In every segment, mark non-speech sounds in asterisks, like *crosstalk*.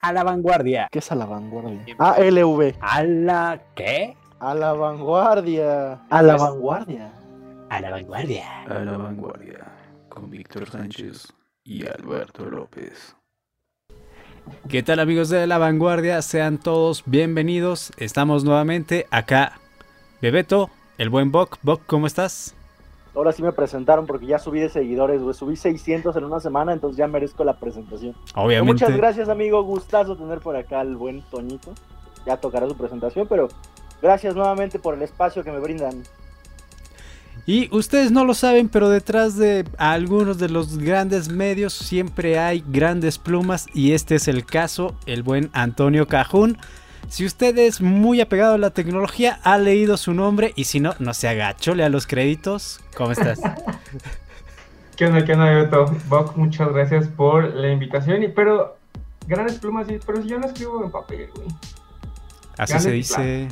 a la vanguardia. ¿Qué es a la vanguardia? ALV. ¿A la qué? A la vanguardia. A la vanguardia. A la vanguardia. A la vanguardia. Con Víctor Sánchez y Alberto López. ¿Qué tal amigos de la vanguardia? Sean todos bienvenidos. Estamos nuevamente acá. Bebeto, el buen Bok. Bok, ¿cómo estás? Ahora sí me presentaron porque ya subí de seguidores, güey. Subí 600 en una semana, entonces ya merezco la presentación. Obviamente. Muchas gracias, amigo. Gustazo tener por acá al buen Toñito. Ya tocará su presentación, pero gracias nuevamente por el espacio que me brindan. Y ustedes no lo saben, pero detrás de algunos de los grandes medios siempre hay grandes plumas y este es el caso, el buen Antonio Cajún. Si usted es muy apegado a la tecnología, ha leído su nombre y si no, no se agachó, lea los créditos. ¿Cómo estás? *laughs* ¿Qué onda, qué onda, Beto? Bok, muchas gracias por la invitación. Y, pero, grandes plumas, sí, pero si yo no escribo en papel, güey. Así Grandes se dice.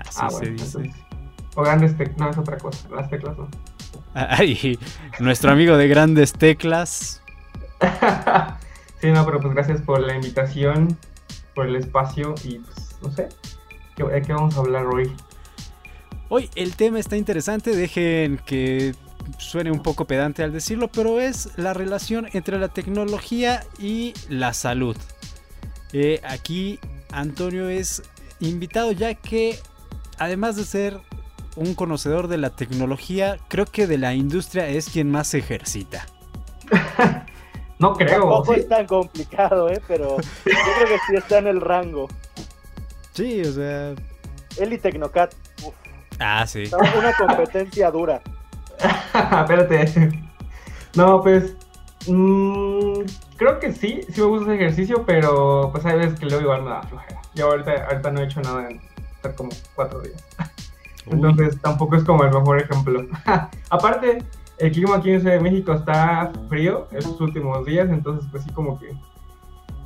Así Ah, se bueno, dice. entonces- O grandes teclas, no, es otra cosa. Las teclas no. *laughs* Ay, nuestro amigo de grandes teclas. *laughs* sí, no, pero pues gracias por la invitación, por el espacio y pues, no sé. ¿Qué, ¿De qué vamos a hablar hoy? Hoy el tema está interesante, dejen que suene un poco pedante al decirlo, pero es la relación entre la tecnología y la salud. Eh, aquí Antonio es invitado ya que además de ser un conocedor de la tecnología, creo que de la industria es quien más se ejercita. *laughs* No creo. Tampoco sí. es tan complicado, ¿eh? Pero yo creo que sí está en el rango. Sí, o sea... Él y Tecnocat, uf, Ah, sí. una competencia dura. *laughs* Espérate. No, pues. mm, creo que sí, sí me gusta ese ejercicio, pero pues hay veces que luego igual me da flojera. Yo ahorita, ahorita no he hecho nada en estar como cuatro días. Uy. Entonces tampoco es como el mejor ejemplo. *laughs* Aparte, el clima aquí en Ciudad de México está frío estos últimos días, entonces pues sí como que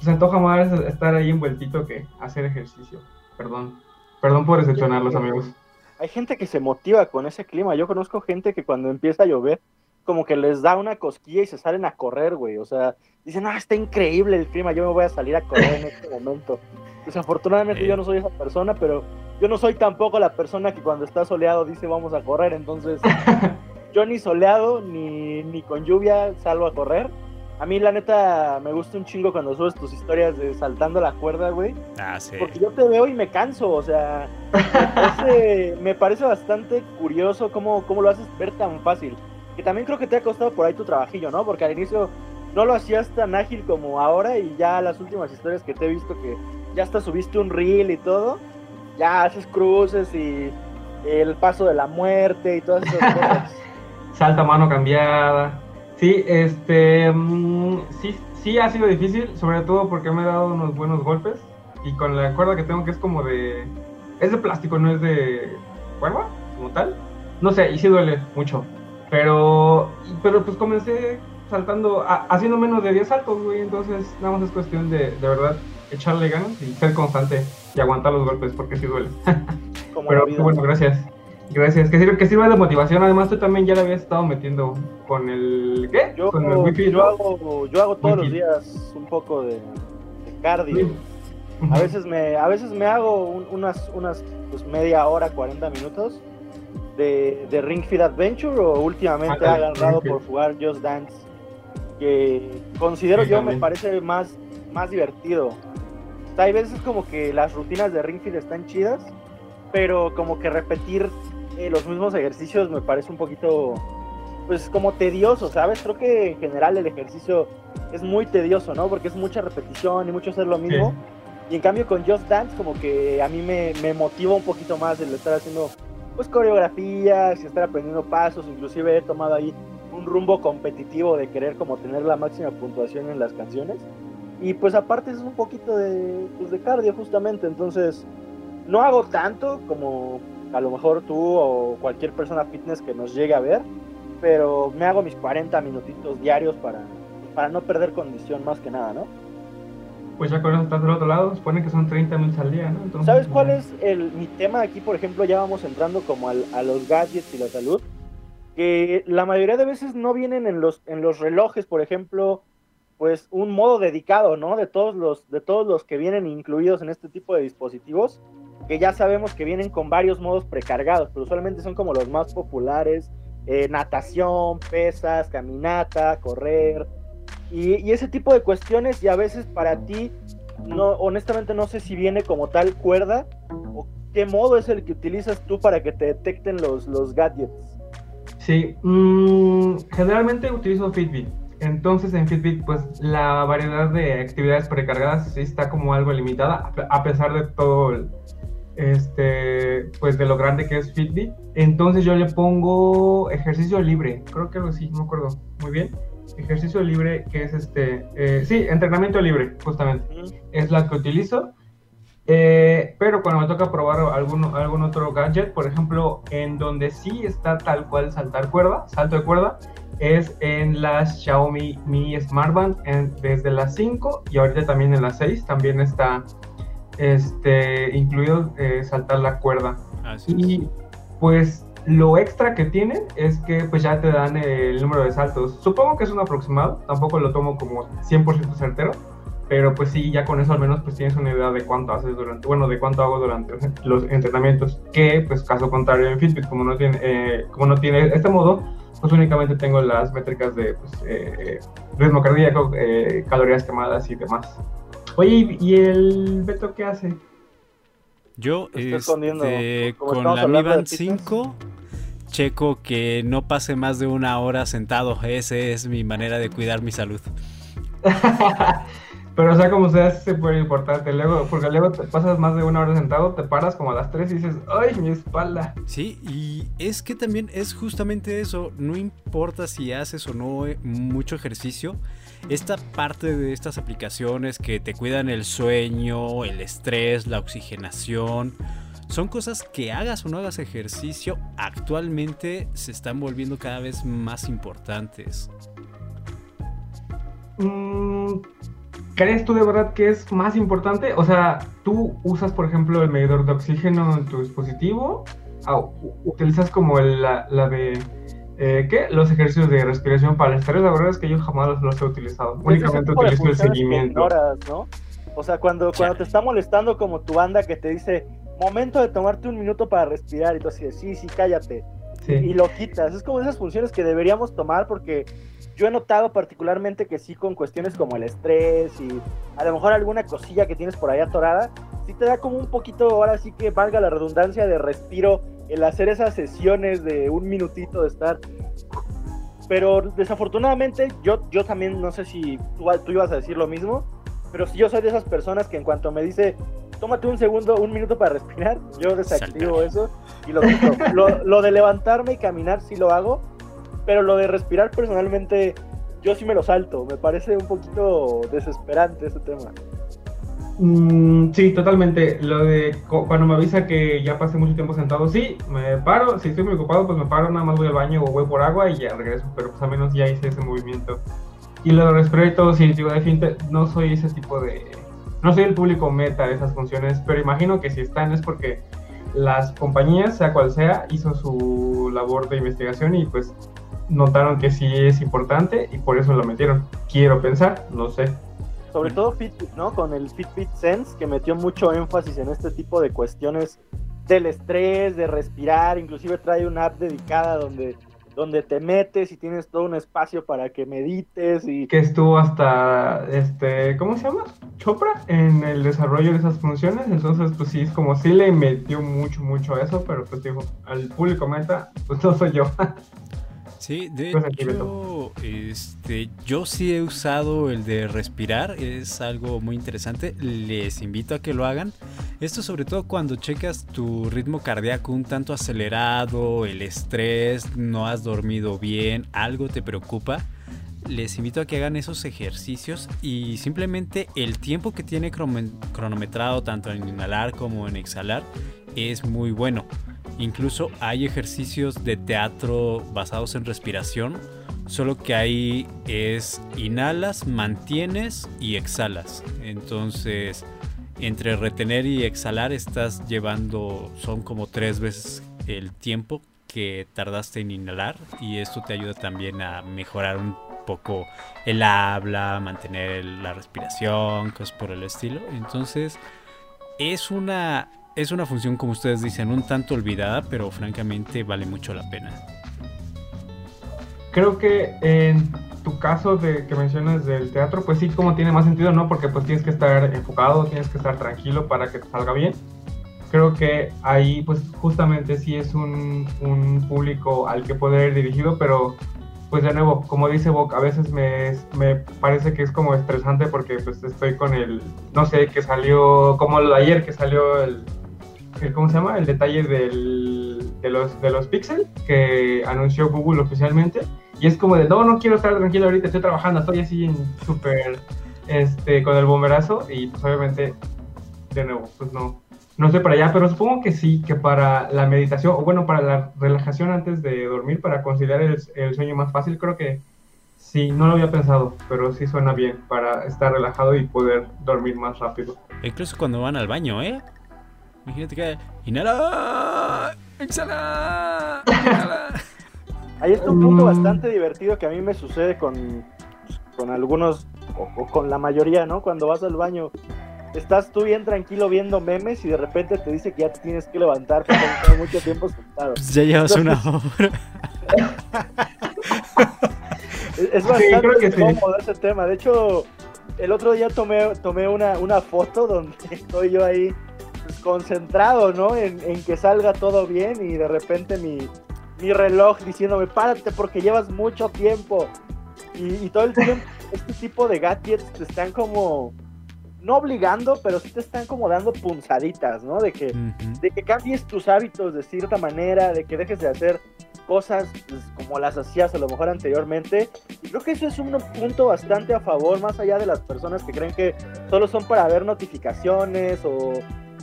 se antoja más estar ahí envueltito que hacer ejercicio. Perdón. Perdón por decepcionarlos, amigos. Hay gente que se motiva con ese clima. Yo conozco gente que cuando empieza a llover, como que les da una cosquilla y se salen a correr, güey. O sea, dicen, ah, está increíble el clima, yo me voy a salir a correr en este momento. Desafortunadamente Eh. yo no soy esa persona, pero yo no soy tampoco la persona que cuando está soleado dice vamos a correr. Entonces, *laughs* yo ni soleado ni, ni con lluvia salgo a correr. A mí, la neta, me gusta un chingo cuando subes tus historias de saltando la cuerda, güey. Ah, sí. Porque yo te veo y me canso, o sea, me parece, *laughs* me parece bastante curioso cómo, cómo lo haces ver tan fácil. Que también creo que te ha costado por ahí tu trabajillo, ¿no? Porque al inicio no lo hacías tan ágil como ahora y ya las últimas historias que te he visto que ya hasta subiste un reel y todo, ya haces cruces y el paso de la muerte y todas esas *laughs* cosas. Salta mano cambiada. Sí, este. mm, sí, sí ha sido difícil, sobre todo porque me he dado unos buenos golpes. Y con la cuerda que tengo, que es como de. Es de plástico, no es de. cuerda, como tal. No sé, y sí duele mucho. Pero. Pero pues comencé saltando. a- haciendo menos de 10 saltos, güey. Entonces, nada más es cuestión de, de verdad, echarle ganas y ser constante y aguantar los golpes, porque sí duele. *laughs* Como Pero bueno, gracias. Gracias. Que sirve, que sirva de motivación. Además, tú también ya le habías estado metiendo con el. ¿Qué? Yo, con el yo, hago, yo hago todos los días un poco de, de cardio. Sí. A veces me, a veces me hago un- unas, unas pues, media hora, 40 minutos de, de Ring Fit Adventure o últimamente he Ándale, agarrado por jugar Just Dance, que considero Sí, yo también. me parece más, más divertido. O sea, hay veces como que las rutinas de Ring Fit están chidas, pero como que repetir eh, los mismos ejercicios me parece un poquito, pues como tedioso, ¿sabes? Creo que en general el ejercicio es muy tedioso, ¿no? Porque es mucha repetición y mucho hacer lo mismo. Y en cambio con Just Dance como que a mí me, me motiva un poquito más el estar haciendo pues coreografías y estar aprendiendo pasos, inclusive he tomado ahí un rumbo competitivo de querer como tener la máxima puntuación en las canciones. Y pues aparte es un poquito de, pues, de cardio justamente, entonces no hago tanto como a lo mejor tú o cualquier persona fitness que nos llegue a ver, pero me hago mis 40 minutitos diarios para, para no perder condición más que nada, ¿no? Pues ya con eso estás del otro lado. Supone que son 30 minutos al día, ¿no? Entonces, ¿Sabes cuál es el, mi tema aquí? Por ejemplo, ya vamos entrando como al- a los gadgets y la salud. Que la mayoría de veces no vienen en los, en los relojes, por ejemplo, pues un modo dedicado, ¿no? De todos los, de todos los que vienen incluidos en este tipo de dispositivos, que ya sabemos que vienen con varios modos precargados, pero usualmente son como los más populares, eh, natación, pesas, caminata, correr, y, y, ese tipo de cuestiones, y a veces para ti, no, honestamente no sé si viene como tal cuerda, o qué modo es el que utilizas tú para que te detecten los, los gadgets. Sí, mmm, generalmente utilizo Fitbit. Entonces en Fitbit pues la variedad de actividades precargadas sí está como algo limitada a pesar de todo este pues de lo grande que es Fitbit. Entonces yo le pongo ejercicio libre, creo que así, no me acuerdo muy bien. Ejercicio libre que es este, eh, sí, entrenamiento libre justamente. Es la que utilizo. Eh, pero cuando me toca probar algún, algún otro gadget, por ejemplo, en donde sí está tal cual saltar cuerda, salto de cuerda, es en las Xiaomi Mi Smart Band en, desde las 5 y ahorita también en las 6 también está este, incluido eh, saltar la cuerda. Así y es. pues lo extra que tienen es que pues ya te dan el número de saltos. Supongo que es un aproximado, tampoco lo tomo como 100% certero, pero pues sí, ya con eso al menos pues tienes una idea de cuánto haces durante, bueno, de cuánto hago durante *laughs* los entrenamientos, que pues caso contrario en Fitbit, como no tiene, eh, como no tiene este modo, pues únicamente tengo las métricas de pues, eh, ritmo cardíaco, eh, calorías quemadas y demás. Oye, ¿y el Beto qué hace? Yo, este, con la Mi Band pizzas. 5, checo que no pase más de una hora sentado. Esa es mi manera de cuidar mi salud. *laughs* Pero, o sea, como sea, es súper importante. Luego, porque luego te pasas más de una hora sentado, te paras como a las 3 y dices, ¡ay, mi espalda! Sí, y es que también es justamente eso. No importa si haces o no eh, mucho ejercicio. Esta parte de estas aplicaciones que te cuidan el sueño, el estrés, la oxigenación, son cosas que hagas o no hagas ejercicio, actualmente se están volviendo cada vez más importantes. Mm, ¿Crees tú de verdad que es más importante? O sea, ¿tú usas, por ejemplo, el medidor de oxígeno en tu dispositivo? Ah, u- ¿Utilizas como el- la, la de... eh, ¿Qué? Los ejercicios de respiración para el estrés. La verdad es que yo jamás los, he utilizado. Pues Únicamente utilizo el seguimiento. ignoras, ¿no? O sea, cuando, cuando te está molestando como tu banda que te dice, momento de tomarte un minuto para respirar, y tú así de, sí, sí, cállate. y Sí. lo quitas. Es como esas funciones que deberíamos tomar porque yo he notado particularmente que sí con cuestiones como el estrés y a lo mejor alguna cosilla que tienes por ahí atorada, sí te da como un poquito, ahora sí que valga la redundancia de respiro el hacer esas sesiones de un minutito de estar. Pero desafortunadamente yo, yo también no sé si tú, tú ibas a decir lo mismo, pero si yo soy de esas personas que en cuanto me dice, tómate un segundo, un minuto para respirar, yo desactivo Saltar. eso y lo, lo de levantarme y caminar sí lo hago, pero lo de respirar personalmente yo sí me lo salto. Me parece un poquito desesperante ese tema. Mm, sí, totalmente. Lo de cu- cuando me avisa que ya pasé mucho tiempo sentado, sí, me paro. Si estoy muy ocupado, pues me paro, nada más voy al baño o voy por agua y ya regreso. Pero pues al menos ya hice ese movimiento. Y lo de todo, sí, digo, definitivamente no soy ese tipo de. No soy el público meta de esas funciones, pero imagino que si están es porque las compañías, sea cual sea, hizo su labor de investigación y pues notaron que sí es importante y por eso lo metieron. Quiero pensar, no sé. Sobre todo Fitbit, ¿no? Con el Fitbit Sense, que metió mucho énfasis en este tipo de cuestiones del estrés, de respirar, inclusive trae una app dedicada donde, donde te metes y tienes todo un espacio para que medites y que estuvo hasta, este, ¿cómo se llama? Chopra en el desarrollo de esas funciones. Entonces, pues sí, es como sí le metió mucho, mucho a eso, pero pues digo, al público meta, pues no soy yo. *laughs* Sí, de hecho, este, yo sí he usado el de respirar, es algo muy interesante, les invito a que lo hagan. Esto sobre todo cuando checas tu ritmo cardíaco un tanto acelerado, el estrés, no has dormido bien, algo te preocupa. Les invito a que hagan esos ejercicios y simplemente el tiempo que tiene cronometrado tanto en inhalar como en exhalar es muy bueno. Incluso hay ejercicios de teatro basados en respiración, solo que ahí es inhalas, mantienes y exhalas. Entonces, entre retener y exhalar estás llevando, son como tres veces el tiempo que tardaste en inhalar y esto te ayuda también a mejorar un poco el habla, mantener la respiración, cosas por el estilo. Entonces, es una, es una función, como ustedes dicen, un tanto olvidada, pero francamente vale mucho la pena. Creo que en tu caso de que mencionas del teatro, pues sí, como tiene más sentido, ¿no? Porque pues tienes que estar enfocado, tienes que estar tranquilo para que te salga bien. Creo que ahí pues justamente sí es un, un público al que poder ir dirigido, pero pues de nuevo, como dice Boc, a veces me, me, parece que es como estresante porque pues estoy con el, no sé, que salió, como ayer que salió el, el ¿cómo se llama? El detalle del, de los, de los Pixel que anunció Google oficialmente. Y es como de, no, no quiero estar tranquilo ahorita, estoy trabajando, estoy así súper, este, con el bomberazo y pues obviamente, de nuevo, pues no, no estoy para allá, pero supongo que sí, que para la meditación, o bueno, para la relajación antes de dormir, para conciliar el, el sueño más fácil, creo que sí, no lo había pensado, pero sí suena bien para estar relajado y poder dormir más rápido. Incluso cuando van al baño, ¿eh? Imagínate que inhala, exhala, inhala. Ahí está un punto bastante divertido que a mí me sucede con, con algunos, o, o, con la mayoría, ¿no? Cuando vas al baño, estás tú bien tranquilo viendo memes y de repente te dice que ya te tienes que levantar porque estado mucho tiempo sentado. Pues *laughs* ya llevas Entonces, una hora. *laughs* Es, es bastante creo que sí. cómodo ese tema. De hecho, el otro día tomé, tomé una, una foto donde *laughs* estoy yo ahí pues, concentrado, ¿no? En, en que salga todo bien y de repente mi, mi reloj diciéndome, párate porque llevas mucho tiempo. Y, y todo el tiempo, *laughs* este tipo de gadgets te están como, no obligando, pero sí te están como dando punzaditas, ¿no? De que, de que cambies tus hábitos de cierta manera, de que dejes de hacer cosas pues, como las hacías a lo mejor anteriormente. Y creo que eso es un punto bastante a favor, más allá de las personas que creen que solo son para ver notificaciones o,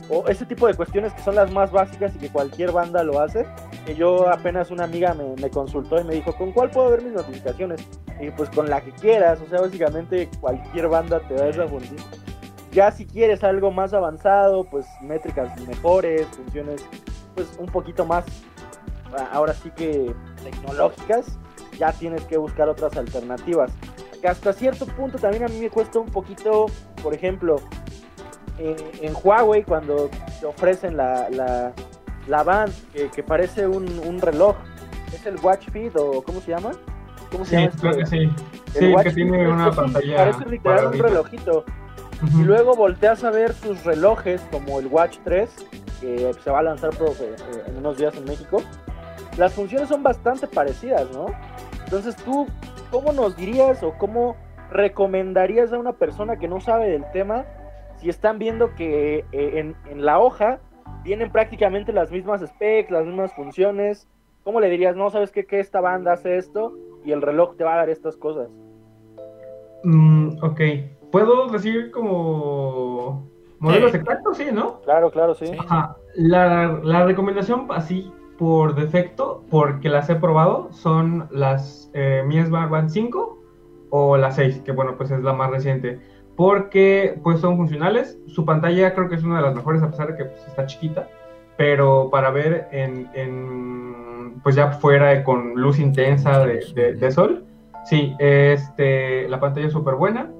o ese tipo de cuestiones que son las más básicas y que cualquier banda lo hace. Que yo apenas una amiga me, me consultó y me dijo, ¿con cuál puedo ver mis notificaciones? Y pues con la que quieras, o sea, básicamente cualquier banda te da esa función. Ya si quieres algo más avanzado, pues métricas mejores, funciones pues un poquito más, a- ahora sí que tecnológicas, ya tienes que buscar otras alternativas. Que hasta cierto punto también a mí me cuesta un poquito, por ejemplo, en, en Huawei cuando te ofrecen la, la, la band que, que parece un, un reloj, es el Watch Fit o ¿cómo se llama? ¿Cómo se Sí, llama? este? creo que sí. El Sí, Watch que tiene una es un- pantalla. Parece literal un relojito. Y luego volteas a ver sus relojes, como el Watch 3, que se va a lanzar pro- eh, en unos días en México. Las funciones son bastante parecidas, ¿no? Entonces tú, ¿cómo nos dirías o cómo recomendarías a una persona que no sabe del tema si están viendo que eh, en, en la hoja vienen prácticamente las mismas specs, las mismas funciones? ¿Cómo le dirías, no, sabes qué, que esta banda hace esto y el reloj te va a dar estas cosas? Mm, ok. ¿Puedo decir como modelos Sí. exactos? Sí, ¿no? Claro, claro, sí. Ajá. La, la recomendación así por defecto, porque las he probado, son las eh, Mi Smart Band 5 o la 6, que bueno, pues es la más reciente. Porque pues son funcionales. Su pantalla creo que es una de las mejores a pesar de que pues, está chiquita. Pero para ver en, en, pues ya fuera con luz intensa de, de- de sol, sí, este, la pantalla es súper buena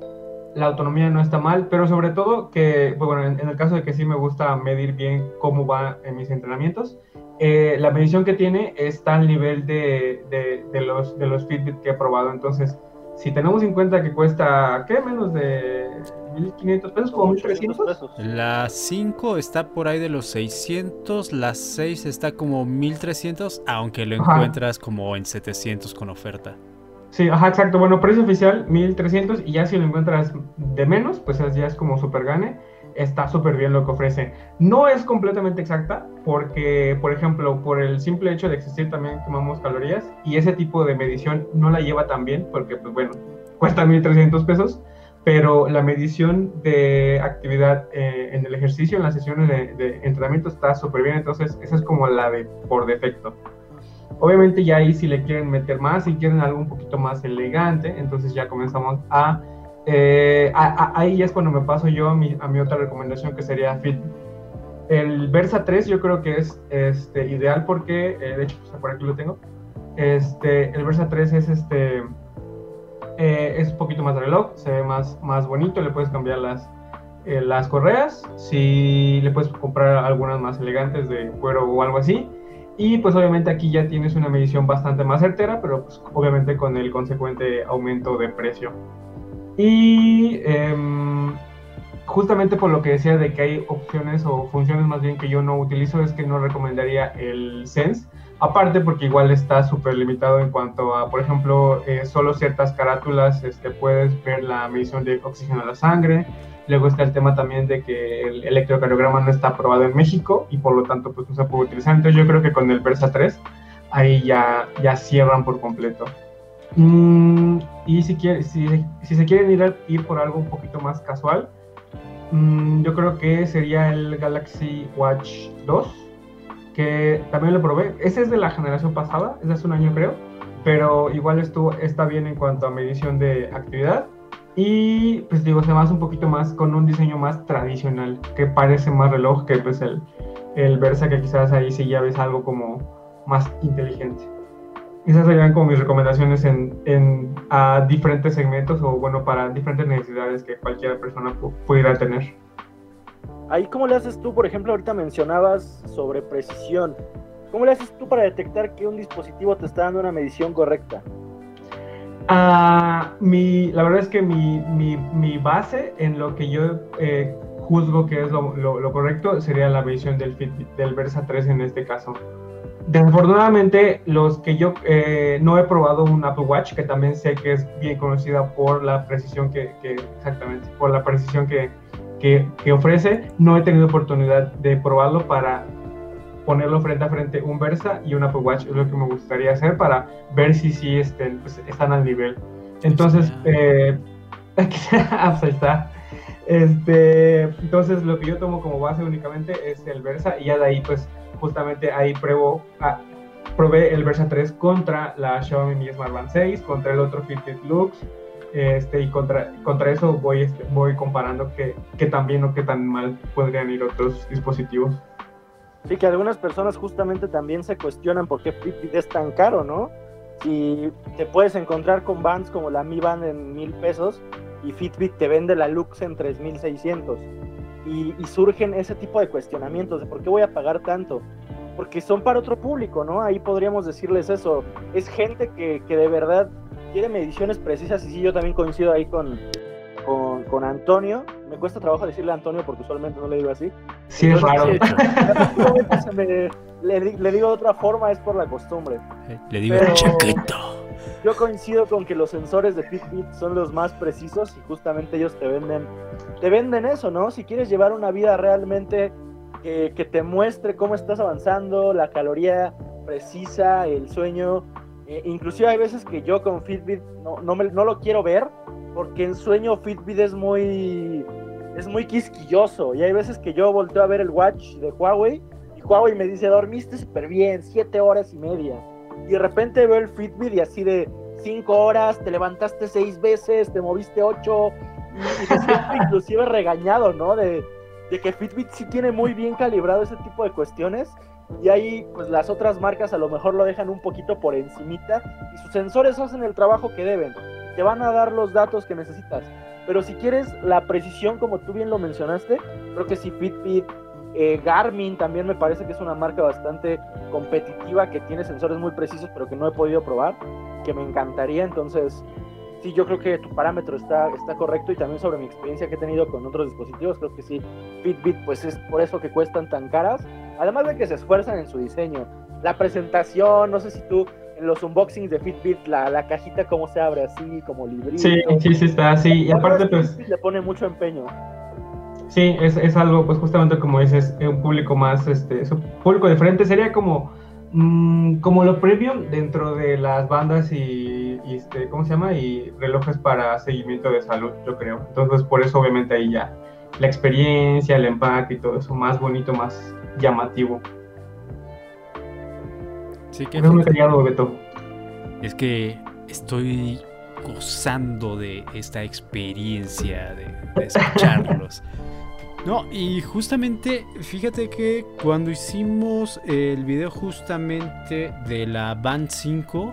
la autonomía no está mal, pero sobre todo que, pues, bueno, en, en el caso de que sí me gusta medir bien cómo va en mis entrenamientos, eh, la medición que tiene está al nivel de, de, los, de los Fitbit que he probado. Entonces, si tenemos en cuenta que cuesta, ¿qué? Menos de 1.500 pesos, como 1.300. pesos. La 5 está por ahí de los 600, la 6 está como 1300, aunque lo Ajá. encuentras como en 700 con oferta. Sí, ajá, exacto. Bueno, precio oficial 1300 y ya si lo encuentras de menos, pues es- ya es como super gane. Está súper bien lo que ofrece. No es completamente exacta porque, por ejemplo, por el simple hecho de existir también quemamos calorías y ese tipo de medición no la lleva tan bien porque, pues bueno, cuesta 1300 pesos, pero la medición de actividad eh, en el ejercicio, en las sesiones de, de entrenamiento está súper bien. Entonces, esa es como la de por defecto. Obviamente ya ahí si le quieren meter más, si quieren algo un poquito más elegante, entonces ya comenzamos a... eh, a- ahí es cuando me paso yo a mi, otra recomendación que sería Fit. El Versa 3 yo creo que es este, ideal porque, eh, de hecho, por aquí lo tengo. Este, el Versa 3 es este... eh, es un poquito más reloj, se ve más, más bonito, le puedes cambiar las, eh, las correas, si le puedes comprar algunas más elegantes de cuero o algo así. Y pues obviamente aquí ya tienes una medición bastante más certera, pero pues, obviamente con el consecuente aumento de precio. Y em, justamente por lo que decía de que hay opciones o funciones más bien que yo no utilizo, es que no recomendaría el Sense. Aparte porque igual está súper limitado en cuanto a, por ejemplo, eh, solo ciertas carátulas este, puedes ver la medición de oxígeno a la sangre. Luego está el tema también de que el electrocardiograma no está aprobado en México y por lo tanto pues no se puede utilizar. Entonces yo creo que con el Versa 3 ahí ya, ya cierran por completo. Mm, y si, quiere, si, si, se quieren ir, ir por algo un poquito más casual, mm, yo creo que sería el Galaxy Watch 2 que también lo probé. Ese es de la generación pasada, es de hace un año creo, pero igual estuvo, está bien en cuanto a medición de actividad. Y pues digo, se basa un poquito más con un diseño más tradicional, que parece más reloj que pues el, el Versa, que quizás ahí sí ya ves algo como más inteligente. Esas serían como mis recomendaciones en, en a diferentes segmentos o bueno, para diferentes necesidades que cualquier persona pudiera tener. Ahí, ¿cómo le haces tú? Por ejemplo, ahorita mencionabas sobre precisión. ¿Cómo le haces tú para detectar que un dispositivo te está dando una medición correcta? Uh, mi, la verdad es que mi, mi, mi, base en lo que yo eh, juzgo que es lo, lo, lo, correcto sería la medición del, Fitbit, del Versa 3 en este caso. Desafortunadamente, los que yo eh, no he probado un Apple Watch, que también sé que es bien conocida por la precisión que, que exactamente, por la precisión que, que, ofrece. No he tenido oportunidad de probarlo para ponerlo frente a frente un Versa y un Apple Watch. Es lo que me gustaría hacer para ver si sí estén, pues, están al nivel. Entonces, eh, *laughs* ah, pues está. Este, entonces, lo que yo tomo como base únicamente es el Versa y ya de ahí, pues, justamente ahí pruebo, ah, probé el Versa 3 contra la Xiaomi Mi Smart Band 6, contra el otro Fitbit Lux, este, y contra, contra eso voy, este, voy comparando qué, qué tan bien o qué tan mal podrían ir otros dispositivos. Sí, que algunas personas justamente también se cuestionan por qué Fitbit es tan caro, ¿no? Si te puedes encontrar con bands como la Mi Band en mil pesos y Fitbit te vende la Lux en 3600. Y, y surgen ese tipo de cuestionamientos de por qué voy a pagar tanto. Porque son para otro público, ¿no? Ahí podríamos decirles eso. Es gente que, que de verdad quiere mediciones precisas y sí, yo también coincido ahí con, con, Antonio. Me cuesta trabajo decirle a Antonio porque usualmente no le digo así. Sí, es raro. le, digo de otra forma, es por la costumbre. Le digo Pero, chiquito. Yo coincido con que los sensores de Fitbit son los más precisos y justamente ellos te venden, te venden eso, ¿no? Si quieres llevar una vida realmente que, te muestre cómo estás avanzando, la caloría precisa, el sueño eh, inclusive hay veces que yo con Fitbit no, no, me, no, lo quiero ver porque en sueño Fitbit es muy es muy quisquilloso y hay veces que yo volteo a ver el watch de Huawei y Huawei me dice dormiste súper bien, siete horas y media y de repente veo el Fitbit y así de cinco horas, te levantaste seis veces, te moviste ocho y, y inclusive regañado, ¿no? De, de que Fitbit sí tiene muy bien calibrado ese tipo de cuestiones y ahí pues las otras marcas a lo mejor lo dejan un poquito por encimita y sus sensores hacen el trabajo que deben, te van a dar los datos que necesitas. Pero si quieres la precisión, como tú bien lo mencionaste, creo que si Fitbit, eh, Garmin también me parece que es una marca bastante competitiva que tiene sensores muy precisos, pero que no he podido probar, que me encantaría. Entonces, sí, yo creo que tu parámetro está, está correcto y también sobre mi experiencia que he tenido con otros dispositivos, creo que sí, Fitbit, pues es por eso que cuestan tan caras Además de que se esfuerzan en su diseño. La presentación, no sé si tú en los unboxings de Fitbit, la, la cajita cómo se abre así, como librito. Sí, sí, sí está así. Y aparte, pues... le pone mucho empeño. Sí, es, es, algo, pues justamente como dices, un público más, este, es un público diferente. Sería como, mmm, como lo premium dentro de las bandas y, y, este, ¿cómo se llama? Y relojes para seguimiento de salud, yo creo. Entonces, por eso obviamente ahí ya la experiencia, el empaque y todo eso más bonito, más llamativo. Sí, que Beto. Es que estoy gozando de esta experiencia de, escucharlos. *laughs* No, y justamente, fíjate que cuando hicimos el video justamente de la Band 5,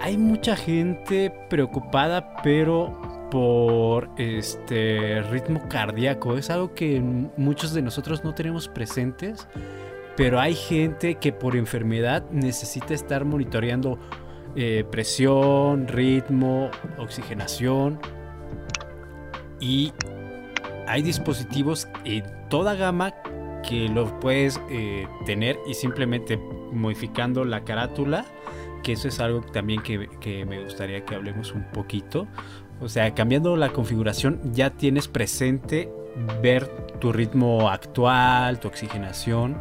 hay mucha gente preocupada, pero por este ritmo cardíaco. Es algo que muchos de nosotros no tenemos presentes, pero hay gente que por enfermedad necesita estar monitoreando eh, presión, ritmo, oxigenación. Y hay dispositivos en toda gama que lo puedes eh, tener y simplemente modificando la carátula, que eso es algo también que, que me gustaría que hablemos un poquito. O sea, cambiando la configuración ya tienes presente ver tu ritmo actual, tu oxigenación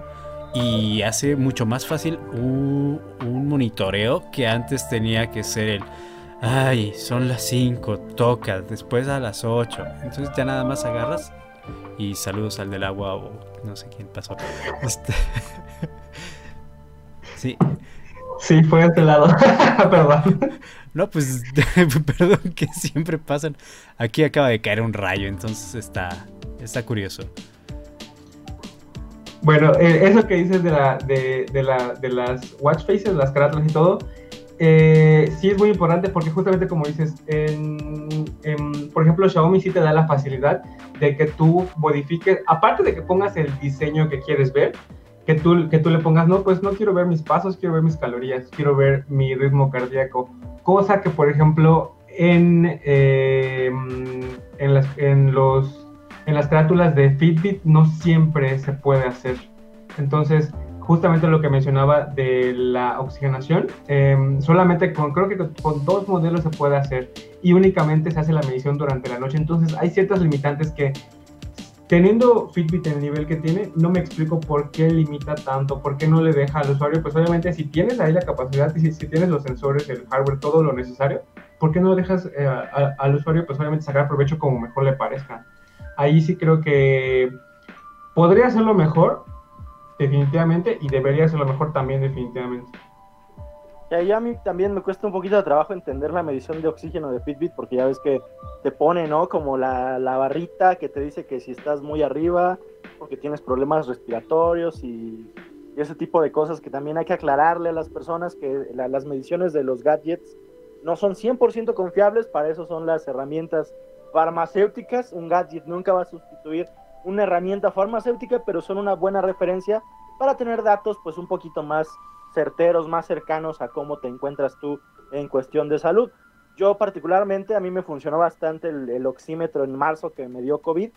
y hace mucho más fácil un monitoreo que antes tenía que ser el, ay, son las 5, toca, después a las 8. Entonces ya nada más agarras y saludos al del agua o no sé quién pasó. *laughs* Este... *laughs* sí. Sí, fue a este lado. *laughs* Perdón. No, pues perdón que siempre pasan. Aquí acaba de caer un rayo, entonces está, está curioso. Bueno, eh, eso que dices de, la, de, de, la, de las watch faces, las carátulas y todo, eh, sí es muy importante porque justamente como dices, en, en, por ejemplo, Xiaomi sí te da la facilidad de que tú modifiques, aparte de que pongas el diseño que quieres ver, que tú, que tú le pongas, no, pues no quiero ver mis pasos, quiero ver mis calorías, quiero ver mi ritmo cardíaco, cosa que por ejemplo en, eh, en, las, en, los, en las carátulas de Fitbit no siempre se puede hacer. Entonces, justamente lo que mencionaba de la oxigenación, eh, solamente con, creo que con dos modelos se puede hacer y únicamente se hace la medición durante la noche. Entonces hay ciertas limitantes que teniendo Fitbit en el nivel que tiene, no me explico por qué limita tanto, por qué no le deja al usuario, pues obviamente si tienes ahí la capacidad y si, si tienes los sensores, el hardware, todo lo necesario, ¿por qué no dejas eh, a, al usuario pues obviamente sacar provecho como mejor le parezca? Ahí sí creo que podría hacerlo mejor, definitivamente, y debería hacerlo mejor también, definitivamente. Y a mí también me cuesta un poquito de trabajo entender la medición de oxígeno de Fitbit, porque ya ves que te pone, ¿no? Como la, la barrita que te dice que si estás muy arriba, porque tienes problemas respiratorios y, y ese tipo de cosas que también hay que aclararle a las personas que la, las mediciones de los gadgets no son 100% confiables, para eso son las herramientas farmacéuticas. Un gadget nunca va a sustituir una herramienta farmacéutica, pero son una buena referencia para tener datos pues un poquito más certeros, más cercanos a cómo te encuentras tú en cuestión de salud. Yo particularmente, a mí me funcionó bastante el, oxímetro en marzo que me dio COVID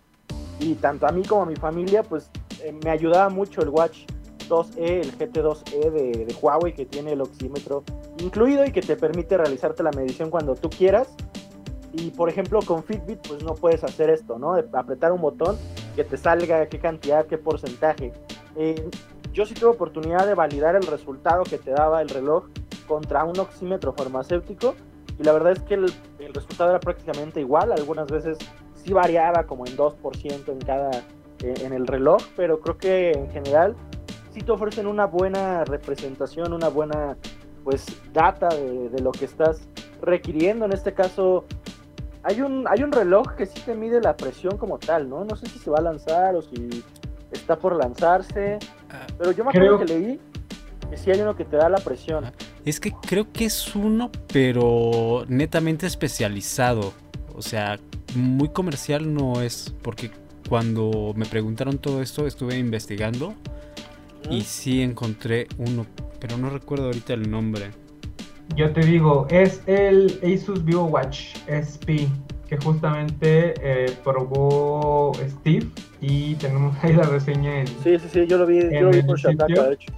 y tanto a mí como a mi familia, pues eh, me ayudaba mucho el Watch 2E, el GT2E de, de, Huawei que tiene el oxímetro incluido y que te permite realizarte la medición cuando tú quieras. Y por ejemplo con Fitbit pues no puedes hacer esto, ¿no? De apretar un botón que te salga qué cantidad, qué porcentaje. Eh, yo sí tuve oportunidad de validar el resultado que te daba el reloj contra un oxímetro farmacéutico y la verdad es que el, el resultado era prácticamente igual, algunas veces sí variaba como en 2% en cada eh, en el reloj, pero creo que en general sí te ofrecen una buena representación, una buena pues data de, de lo que estás requiriendo. En este caso, hay un, hay un reloj que sí te mide la presión como tal, ¿no? No sé si se va a lanzar o si está por lanzarse, pero yo me acuerdo que leí que sí hay uno que te da la presión. Es que creo que es uno, pero netamente especializado. O sea, muy comercial no es, porque cuando me preguntaron todo esto estuve investigando ¿Mm? y sí encontré uno, pero no recuerdo ahorita el nombre. Yo te digo, es el Asus VivoWatch SP que justamente eh, probó Steve y tenemos ahí la reseña en. Sí, sí, sí, yo lo vi, yo lo vi por Shataka, de hecho.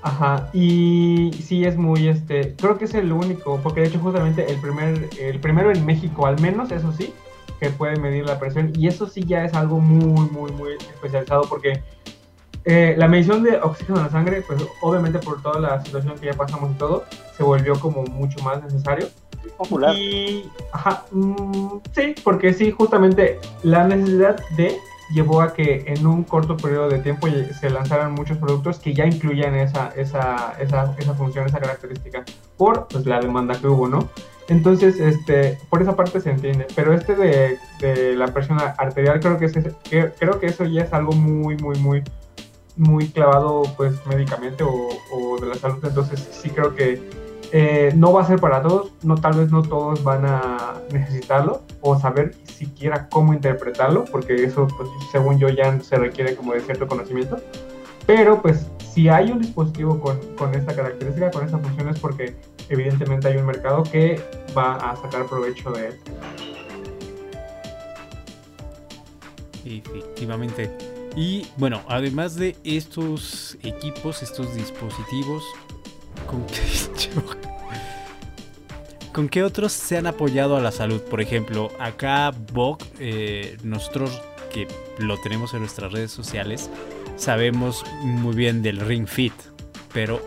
Ajá, y sí es muy este, creo que es el único, porque de hecho justamente el primer, el primero en México al menos, eso sí, que puede medir la presión, y eso sí ya es algo muy, muy, muy especializado, porque eh, la medición de oxígeno en la sangre, pues obviamente por toda la situación que ya pasamos y todo, se volvió como mucho más necesario. Popular. Y, ajá, mmm, sí, porque sí, justamente la necesidad de llevó a que en un corto periodo de tiempo se lanzaran muchos productos que ya incluían esa, esa, esa, esa función, esa característica, por pues, la demanda que hubo, ¿no? Entonces, este, por esa parte se entiende, pero este de, de la presión arterial creo que, es, que, creo que eso ya es algo muy, muy, muy, muy clavado, pues, médicamente o, de la salud, entonces sí creo que eh, no va a ser para todos, no, tal vez no todos van a necesitarlo o saber siquiera cómo interpretarlo, porque eso, pues, según yo, ya se requiere como de cierto conocimiento. Pero, pues, si hay un dispositivo con, con esta característica, con esta función, es porque evidentemente hay un mercado que va a sacar provecho de él. Efectivamente. Y bueno, además de estos equipos, estos dispositivos, ¿con qué, *laughs* ¿con qué otros se han apoyado a la salud? Por ejemplo, acá Bog, eh, nosotros que lo tenemos en nuestras redes sociales, sabemos muy bien del Ring Fit, pero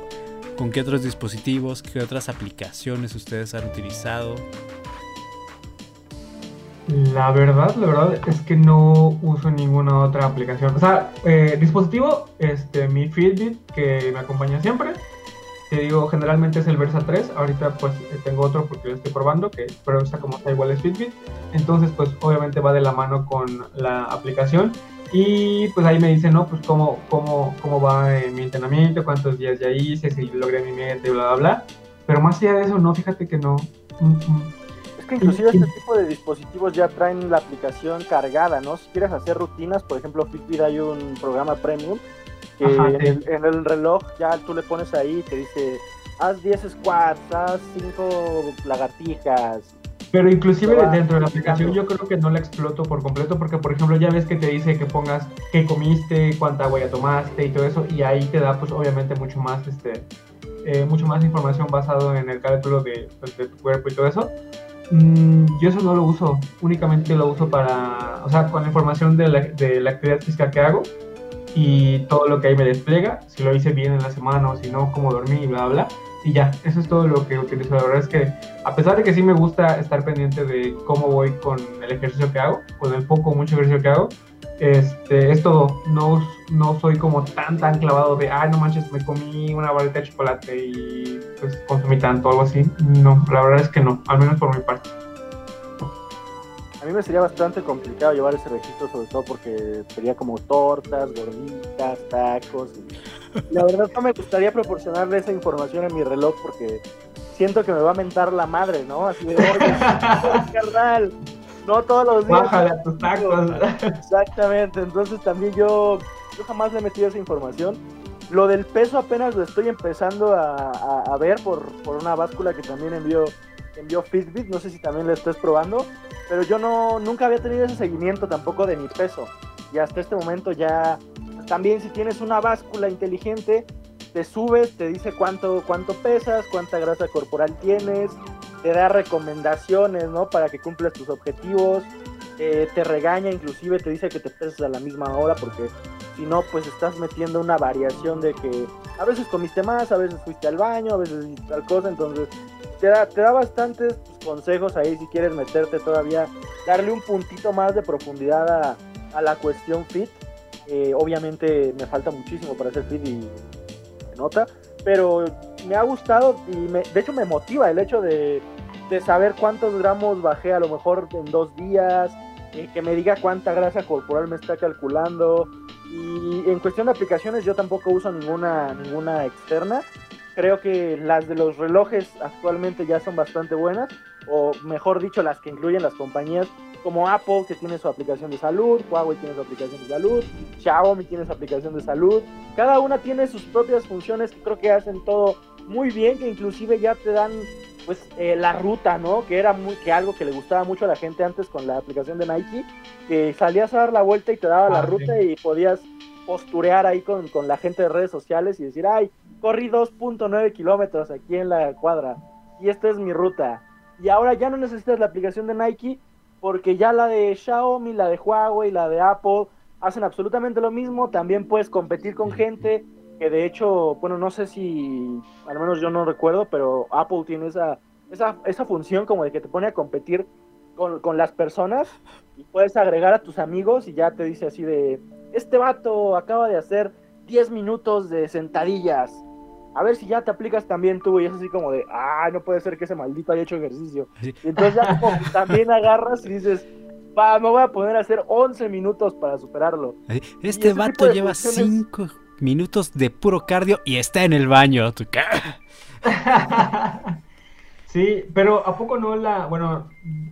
¿con qué otros dispositivos, qué otras aplicaciones ustedes han utilizado? La verdad, la verdad es que no uso ninguna otra aplicación. O sea, eh, dispositivo, este, mi Fitbit que me acompaña siempre. Te digo, generalmente es el Versa 3. Ahorita pues eh, tengo otro porque lo estoy probando, que pero está como está igual es Fitbit. Entonces pues obviamente va de la mano con la aplicación. Y pues ahí me dice, ¿no? Pues cómo, cómo, cómo va eh, mi entrenamiento, cuántos días ya hice, si logré mi meta y bla, bla, bla. Pero más allá de eso, no, fíjate que no. Mm, mm que inclusive este tipo de dispositivos ya traen la aplicación cargada, ¿no? Si quieres hacer rutinas, por ejemplo, Fitbit hay un programa premium que en, el, reloj ya tú le pones ahí y te dice, haz 10 squats, haz 5 lagartijas. Pero inclusive dentro de la aplicación yo creo que no la exploto por completo porque, por ejemplo, ya ves que te dice que pongas qué comiste, cuánta agua ya tomaste y todo eso y ahí te da pues obviamente mucho más este eh, mucho más información basado en el cálculo de, pues, de tu cuerpo y todo eso Mm, yo eso no lo uso, únicamente lo uso para, o sea, con la información de la, de la actividad física que hago y todo lo que ahí me despliega, si lo hice bien en la semana o si no, cómo dormí y bla, bla, y ya, eso es todo lo que utilizo. La verdad es que, a pesar de que sí me gusta estar pendiente de cómo voy con el ejercicio que hago, con el poco o mucho ejercicio que hago, este, es todo. No, no soy como tan, tan clavado de, ay, no manches, me comí una barrita de chocolate y pues consumí tanto, algo así. No, la verdad es que no, al menos por mi parte. A mí me sería bastante complicado llevar ese registro, sobre todo porque sería como tortas, gorditas, tacos. La verdad no me gustaría proporcionarle esa información en mi reloj porque siento que me va a mentar la madre, ¿no? Así de, oye, *laughs* carnal, no todos los días. Bájale a tus tacos. Exactamente, entonces también yo, yo jamás le he metido esa información. Lo del peso apenas lo estoy empezando a, ver por, por, una báscula que también envió, envió Fitbit, no sé si también la estés probando, pero yo no, nunca había tenido ese seguimiento tampoco de mi peso. Y hasta este momento ya, también si tienes una báscula inteligente, te subes, te dice cuánto, cuánto pesas, cuánta grasa corporal tienes, te da recomendaciones, ¿no? Para que cumplas tus objetivos, eh, te regaña, inclusive te dice que te peses a la misma hora, porque si no, pues estás metiendo una variación de que a veces comiste más, a veces fuiste al baño, a veces tal cosa, entonces te da, te da bastantes consejos ahí si quieres meterte todavía, darle un puntito más de profundidad a, la cuestión fit. Eh, obviamente me falta muchísimo para hacer fit y se nota, pero me ha gustado y me, de hecho me motiva el hecho de, de, saber cuántos gramos bajé a lo mejor en dos días, eh, que me diga cuánta grasa corporal me está calculando. Y en cuestión de aplicaciones yo tampoco uso ninguna, ninguna externa. Creo que las de los relojes actualmente ya son bastante buenas, o mejor dicho, las que incluyen las compañías como Apple, que tiene su aplicación de salud, Huawei tiene su aplicación de salud, Xiaomi tiene su aplicación de salud. Cada una tiene sus propias funciones que creo que hacen todo muy bien, que inclusive ya te dan pues eh, la ruta, ¿no? Que era muy, que algo que le gustaba mucho a la gente antes con la aplicación de Nike, que salías a dar la vuelta y te daba la ah, ruta y podías posturear ahí con, con la gente de redes sociales y decir, ay, corrí 2.9 kilómetros aquí en la cuadra y esta es mi ruta. Y ahora ya no necesitas la aplicación de Nike porque ya la de Xiaomi, la de Huawei, la de Apple hacen absolutamente lo mismo. También puedes competir con gente que de hecho, bueno, no sé si, al menos yo no recuerdo, pero Apple tiene esa, esa, esa función como de que te pone a competir con, con, las personas y puedes agregar a tus amigos y ya te dice así de, este vato acaba de hacer 10 minutos de sentadillas a ver si ya te aplicas también tú y es así como de, ah, no puede ser que ese maldito haya hecho ejercicio. Y entonces ya como también *laughs* agarras y dices, va, me voy a poner a hacer 11 minutos para superarlo. Este vato lleva 5 minutos de puro cardio y está en el baño. *laughs* Sí, pero ¿a poco no la, bueno,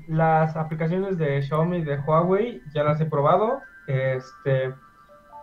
las aplicaciones de Xiaomi y de Huawei ya las he probado, este,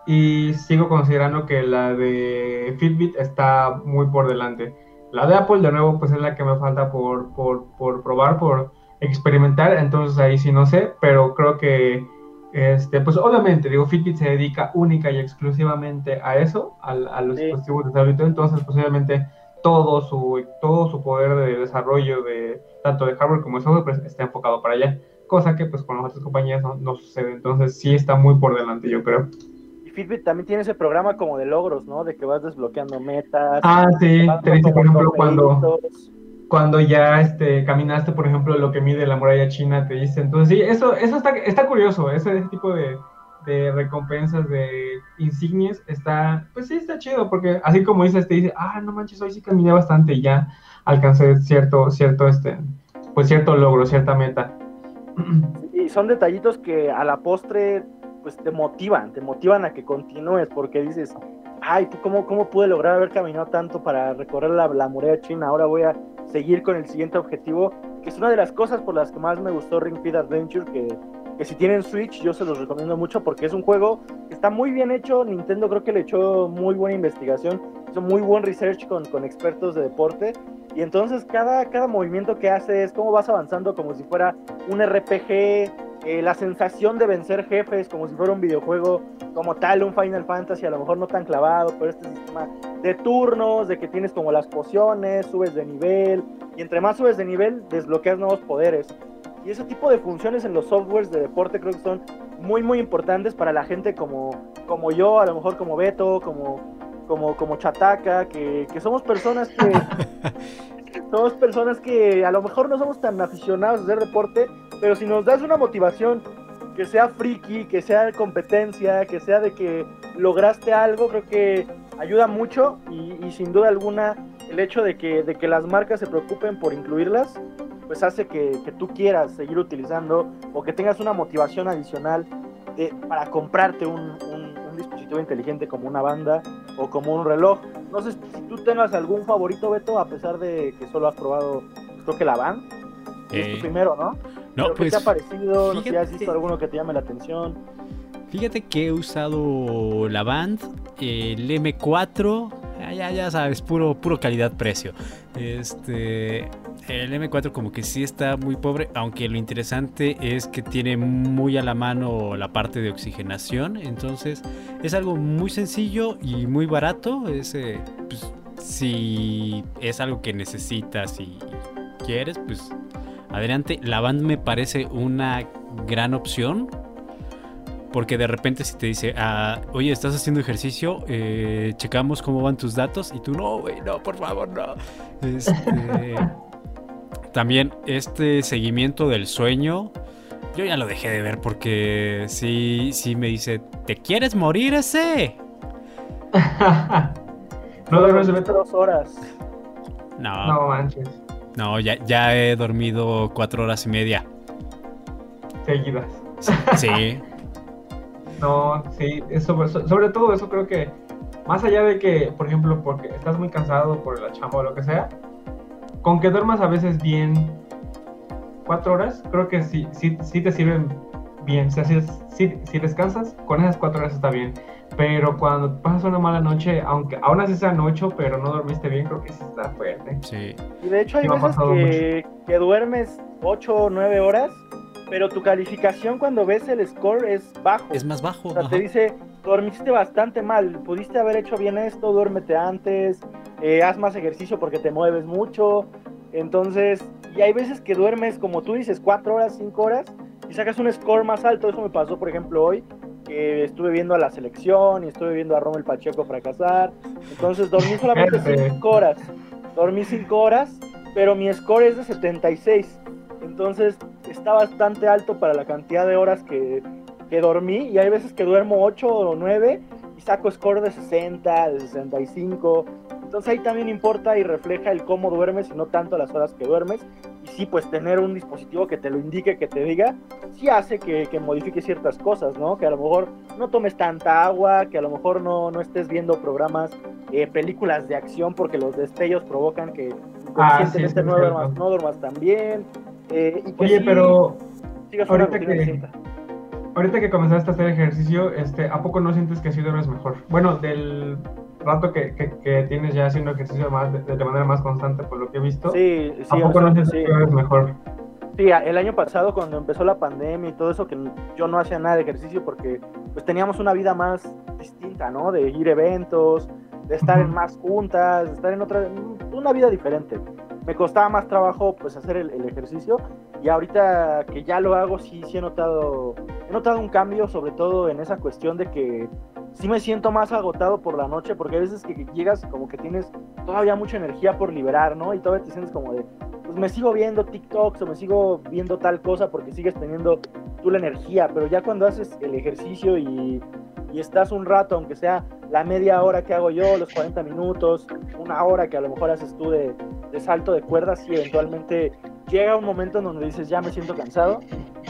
y sigo considerando que la de Fitbit está muy por delante. La de Apple, de nuevo, pues es la que me falta por, por, por probar, por experimentar, entonces ahí sí no sé, pero creo que, este, pues obviamente, digo, Fitbit se dedica única y exclusivamente a eso, a, a los Sí. dispositivos de salud, entonces posiblemente todo su, todo su poder de desarrollo de tanto de hardware como de software pues, está enfocado para allá, cosa que pues con las otras compañías no, no sucede, entonces sí está muy por delante yo creo. Y Fitbit también tiene ese programa como de logros, ¿no? De que vas desbloqueando metas. Ah, sí, te dice por ejemplo cuando. Cuando ya este, caminaste, por ejemplo, lo que mide la muralla china, te dice. Entonces, sí, eso, eso está, está curioso, ese tipo de, de recompensas, de insignias, está, pues sí, está chido, porque así como dices, te dice, ah, no manches, hoy sí caminé bastante y ya alcancé cierto, cierto, este, pues cierto logro, cierta meta. Y son detallitos que a la postre pues te motivan, te motivan a que continúes porque dices, ay, ¿tú ¿cómo, cómo pude lograr haber caminado tanto para recorrer la, la muralla china? Ahora voy a seguir con el siguiente objetivo, que es una de las cosas por las que más me gustó Ring Fit Adventure, que, que si tienen Switch yo se los recomiendo mucho porque es un juego que está muy bien hecho, Nintendo creo que le echó muy buena investigación, hizo muy buen research con, con expertos de deporte y entonces cada, cada movimiento que haces, cómo vas avanzando como si fuera un RPG, eh, la sensación de vencer jefes como si fuera un videojuego como tal, un Final Fantasy, a lo mejor no tan clavado, pero este sistema de turnos, de que tienes como las pociones, subes de nivel, y entre más subes de nivel, desbloqueas nuevos poderes. Y ese tipo de funciones en los softwares de deporte creo que son muy, muy importantes para la gente como, como yo, a lo mejor como Beto, como, como, como Chataca, que, que somos personas que... *laughs* somos personas que a lo mejor no somos tan aficionados a hacer deporte, pero si nos das una motivación que sea friki, que sea de competencia, que sea de que lograste algo, creo que ayuda mucho y, y sin duda alguna el hecho de que, de que las marcas se preocupen por incluirlas, pues hace que, que tú quieras seguir utilizando o que tengas una motivación adicional de- para comprarte un, un- un dispositivo inteligente como una banda o como un reloj. No sé si tú tengas algún favorito, Beto, a pesar de que solo has probado, creo que la. Es Eh, tu primero, ¿no? No, Pero ¿Qué pues te ha parecido? Sé si has fíjate- visto alguno que te llame la atención. Fíjate que he usado la Band, el M4, ah, ya, ya sabes, puro, puro calidad-precio. Este, el M4 como que sí está muy pobre, aunque lo interesante es que tiene muy a la mano la parte de oxigenación, entonces es algo muy sencillo y muy barato. Ese, pues, si es algo que necesitas y quieres, pues adelante. La Band me parece una gran opción porque de repente si te dice, ah, oye, estás haciendo ejercicio, eh, checamos cómo van tus datos y tú no, güey, no, por favor, no. Este, *laughs* también este seguimiento del sueño, yo ya lo dejé de ver porque sí, sí me dice, ¿te quieres morir ese? *laughs* ¿No duermes de dos horas. No, No manches, no, ya, ya he dormido cuatro horas y media. seguidas. Sí, *laughs* No, sí, sobre, so- sobre todo eso creo que, más allá de que, por ejemplo, porque estás muy cansado por la chamba o lo que sea, con que duermas a veces bien cuatro horas, creo que sí, sí, sí te sirven bien. O sea, si, si, si descansas, con esas cuatro horas está bien. Pero cuando pasas una mala noche, aunque aún así sean ocho, pero no dormiste bien, creo que sí está fuerte. sí. Y de hecho hay me veces que, que duermes 8 o 9 horas, pero tu calificación cuando ves el score es bajo. Es más bajo. O sea, ajá. te dice, dormiste bastante mal, pudiste haber hecho bien esto, duérmete antes, eh, haz más ejercicio porque te mueves mucho. Entonces, y hay veces que duermes, como tú dices, 4 horas, 5 horas, y sacas un score más alto. Eso me pasó, por ejemplo, hoy, que estuve viendo a la selección y estuve viendo a Rommel Pacheco fracasar. Entonces, dormí *laughs* solamente Fíjate. 5 horas. Dormí 5 horas, pero mi score es de 76. Entonces, está bastante alto para la cantidad de horas que, que dormí y hay veces que duermo 8 o 9 y saco score de 60, de 65. Entonces ahí también importa y refleja el cómo duermes y no tanto las horas que duermes. Y sí, pues tener un dispositivo que te lo indique, que te diga, sí hace que, que modifique ciertas cosas, ¿no? Que a lo mejor no tomes tanta agua, que a lo mejor no, no estés viendo programas, eh, películas de acción, porque los destellos provocan que Ah, sí, no, duermas, no duermas tan bien. eh, y que Oye, sí pero ahorita que- distinta. ahorita que comenzaste a hacer ejercicio, este, ¿a poco no sientes que sí duermes mejor? Bueno, del rato que, que- que tienes ya haciendo ejercicio más, de, de manera más constante, por lo que he visto, Sí, sí, ¿a poco no sí. mejor? Sí, el año pasado cuando empezó la pandemia y todo eso, que yo no hacía nada de ejercicio porque pues teníamos una vida más distinta, ¿no? De ir a eventos, de estar en más juntas, de estar en otra, una vida diferente. Me costaba más trabajo pues hacer el, el ejercicio y ahorita que ya lo hago sí, sí he notado, he notado un cambio sobre todo en esa cuestión de que sí me siento más agotado por la noche porque a veces que, llegas como que tienes todavía mucha energía por liberar, ¿no? Y todavía te sientes como de, pues me sigo viendo TikToks o me sigo viendo tal cosa porque sigues teniendo tú la energía, pero ya cuando haces el ejercicio y, y estás un rato, aunque sea la media hora que hago yo, los 40 minutos, una hora que a lo mejor haces tú de, de salto de cuerdas y eventualmente llega un momento en donde dices, ya me siento cansado,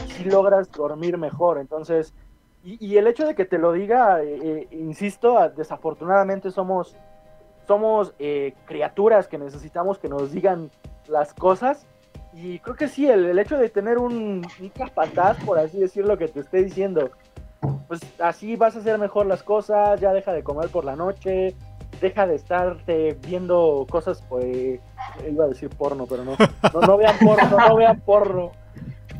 si logras dormir mejor. Entonces, y, el hecho de que te lo diga, eh, eh, insisto, a- desafortunadamente somos, somos eh, criaturas que necesitamos que nos digan las cosas. Y creo que sí, el, el hecho de tener un, un capataz, por así decirlo, que te esté diciendo, pues así vas a hacer mejor las cosas, ya deja de comer por la noche, deja de estarte viendo cosas, pues, iba a decir porno, pero no, no, no vean porno, no vean porno.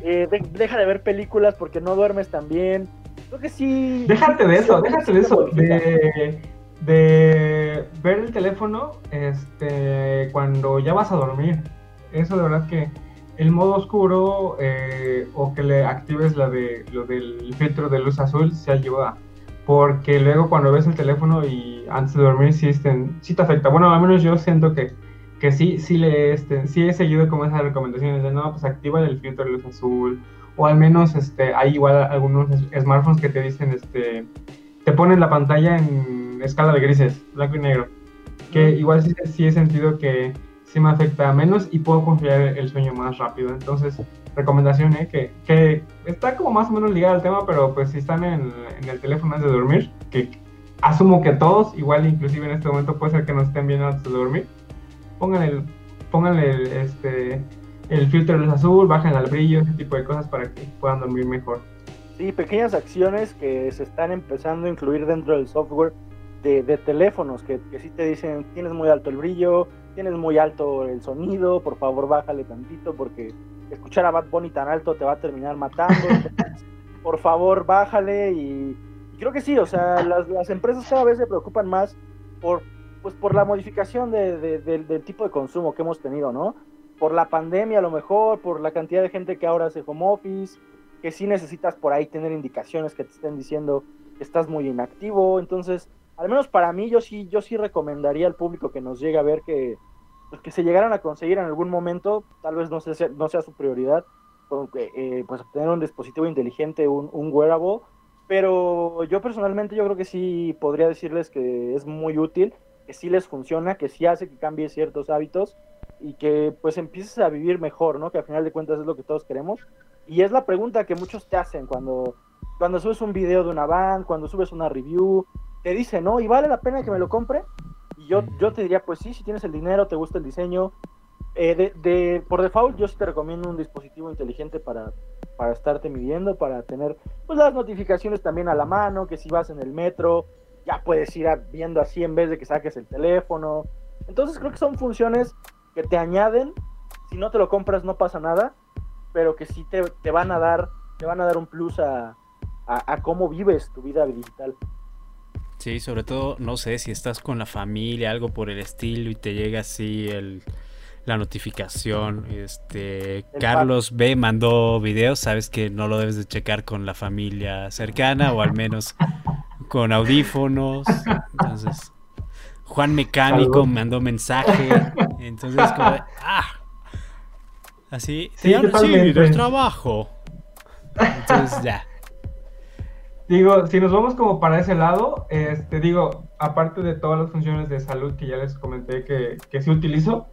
Eh, de- deja de ver películas porque no duermes tan bien. Creo que sí. Déjate de eso, déjate de te eso, modifica. de, de ver el teléfono este, cuando ya vas a dormir. Eso de verdad que el modo oscuro eh, o que le actives la de, lo del filtro de luz azul se ayuda. Porque luego cuando ves el teléfono y antes de dormir sí, este, sí te afecta. Bueno, al menos yo siento que, que sí, sí, le, este, sí he seguido como esas recomendaciones de no, pues activa el filtro de luz azul. O al menos este, hay igual algunos es- smartphones que te dicen, este, te ponen la pantalla en escala de grises, blanco y negro. Que igual sí, sí he sentido que sí me afecta menos y puedo confiar el sueño más rápido. Entonces, recomendación, ¿eh? que, que está como más o menos ligada al tema, pero pues si están en, en el teléfono antes de dormir, que asumo que todos, igual inclusive en este momento puede ser que nos estén viendo antes de dormir, pónganle el, este, el filtro de luz azul, bajen el brillo, ese tipo de cosas para que puedan dormir mejor. Sí, pequeñas acciones que se están empezando a incluir dentro del software de, de teléfonos, que, que sí te dicen, tienes muy alto el brillo, tienes muy alto el sonido, por favor bájale tantito porque escuchar a Bad Bunny tan alto te va a terminar matando. *laughs* por favor bájale y, y creo que sí, o sea, las, las empresas cada vez se preocupan más por, pues, por la modificación de- de- del- del tipo de consumo que hemos tenido, ¿no? Por la pandemia a lo mejor, por la cantidad de gente que ahora hace home office, que sí necesitas por ahí tener indicaciones que te estén diciendo que estás muy inactivo. Entonces, al menos para mí, yo sí, yo sí recomendaría al público que nos llegue a ver que, pues, que se llegaran a conseguir en algún momento, tal vez no sea, no sea su prioridad, porque, eh, pues obtener un dispositivo inteligente, un, un wearable, pero yo personalmente yo creo que sí podría decirles que es muy útil, que sí les funciona, que sí hace que cambie ciertos hábitos y que pues empieces a vivir mejor, ¿no? Que al final de cuentas es lo que todos queremos. Y es la pregunta que muchos te hacen cuando, cuando subes un video de una band, cuando subes una review, te dicen, ¿no? ¿Y vale la pena que me lo compre? Y yo, yo te diría, pues sí, si tienes el dinero, te gusta el diseño. Eh, de, de- por default, yo sí te recomiendo un dispositivo inteligente para, para estarte midiendo, para tener pues las notificaciones también a la mano, que si vas en el metro, ya puedes ir viendo así en vez de que saques el teléfono. Entonces creo que son funciones que te añaden, si no te lo compras no pasa nada, pero que sí te, te van a dar, te van a dar un plus a, a, a cómo vives tu vida digital. Sí, sobre todo, no sé, si estás con la familia, algo por el estilo, y te llega así el, la notificación. Este, Carlos B mandó videos, sabes que no lo debes de checar con la familia cercana, o al menos con audífonos. Entonces, Juan Mecánico Salud. mandó mensaje. *laughs* Entonces, como de, ah, así, Sí, sí, del trabajo. Entonces, ya. Digo, si nos vamos como para ese lado, este, digo, aparte de todas las funciones de salud que ya les comenté que, que sí utilizo,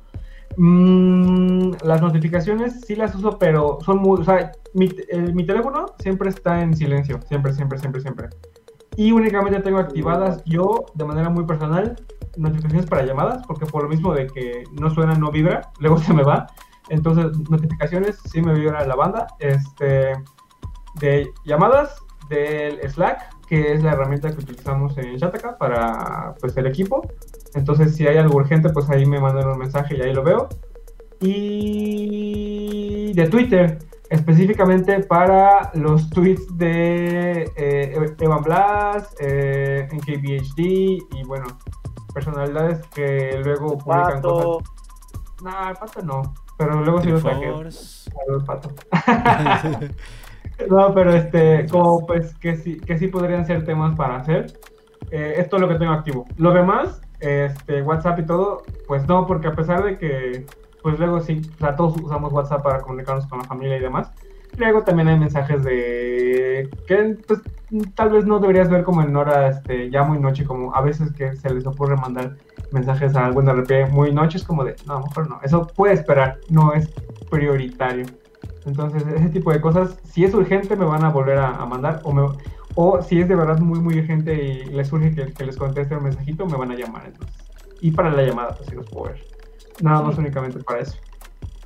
mm, mm, las notificaciones sí las uso, pero son muy, o sea, mi, mi teléfono siempre está en silencio, siempre, siempre, siempre, siempre. Y únicamente tengo activadas yo de manera muy personal notificaciones para llamadas, porque por lo mismo de que no suena, no vibra, *laughs* luego se me va. Entonces, notificaciones sí me vibra la banda. Este, de llamadas del Slack, que es la herramienta que utilizamos en Shataka para pues, el equipo. Entonces, si hay algo urgente, pues ahí me mandan un mensaje y ahí lo veo. Y de Twitter, específicamente para los tweets de eh, Evan Blas, eh, NKBHD y bueno, personalidades que luego publican Pato. cosas. No, el pato no, pero luego sí lo saqué. Saludos, pato. *laughs* No, pero este, como pues que sí, que sí podrían ser temas para hacer. Eh, esto es lo que tengo activo. Lo demás, este, WhatsApp y todo, pues no, porque a pesar de que, pues luego sí, o sea, todos usamos WhatsApp para comunicarnos con la familia y demás. Luego también hay mensajes de que pues, tal vez no deberías ver como en hora este, ya muy noche, como a veces que se les ocurre mandar mensajes a algún RP muy noche, es como de, no, mejor no, eso puede esperar, no es prioritario. Entonces, ese tipo de cosas, si es urgente, me van a volver a, a mandar, o, me- o si es de verdad muy, muy urgente y les surge que, que les conteste un mensajito, me van a llamar. Entonces. Y para la llamada, pues sí los puedo ver. Nada más Sí. únicamente para eso.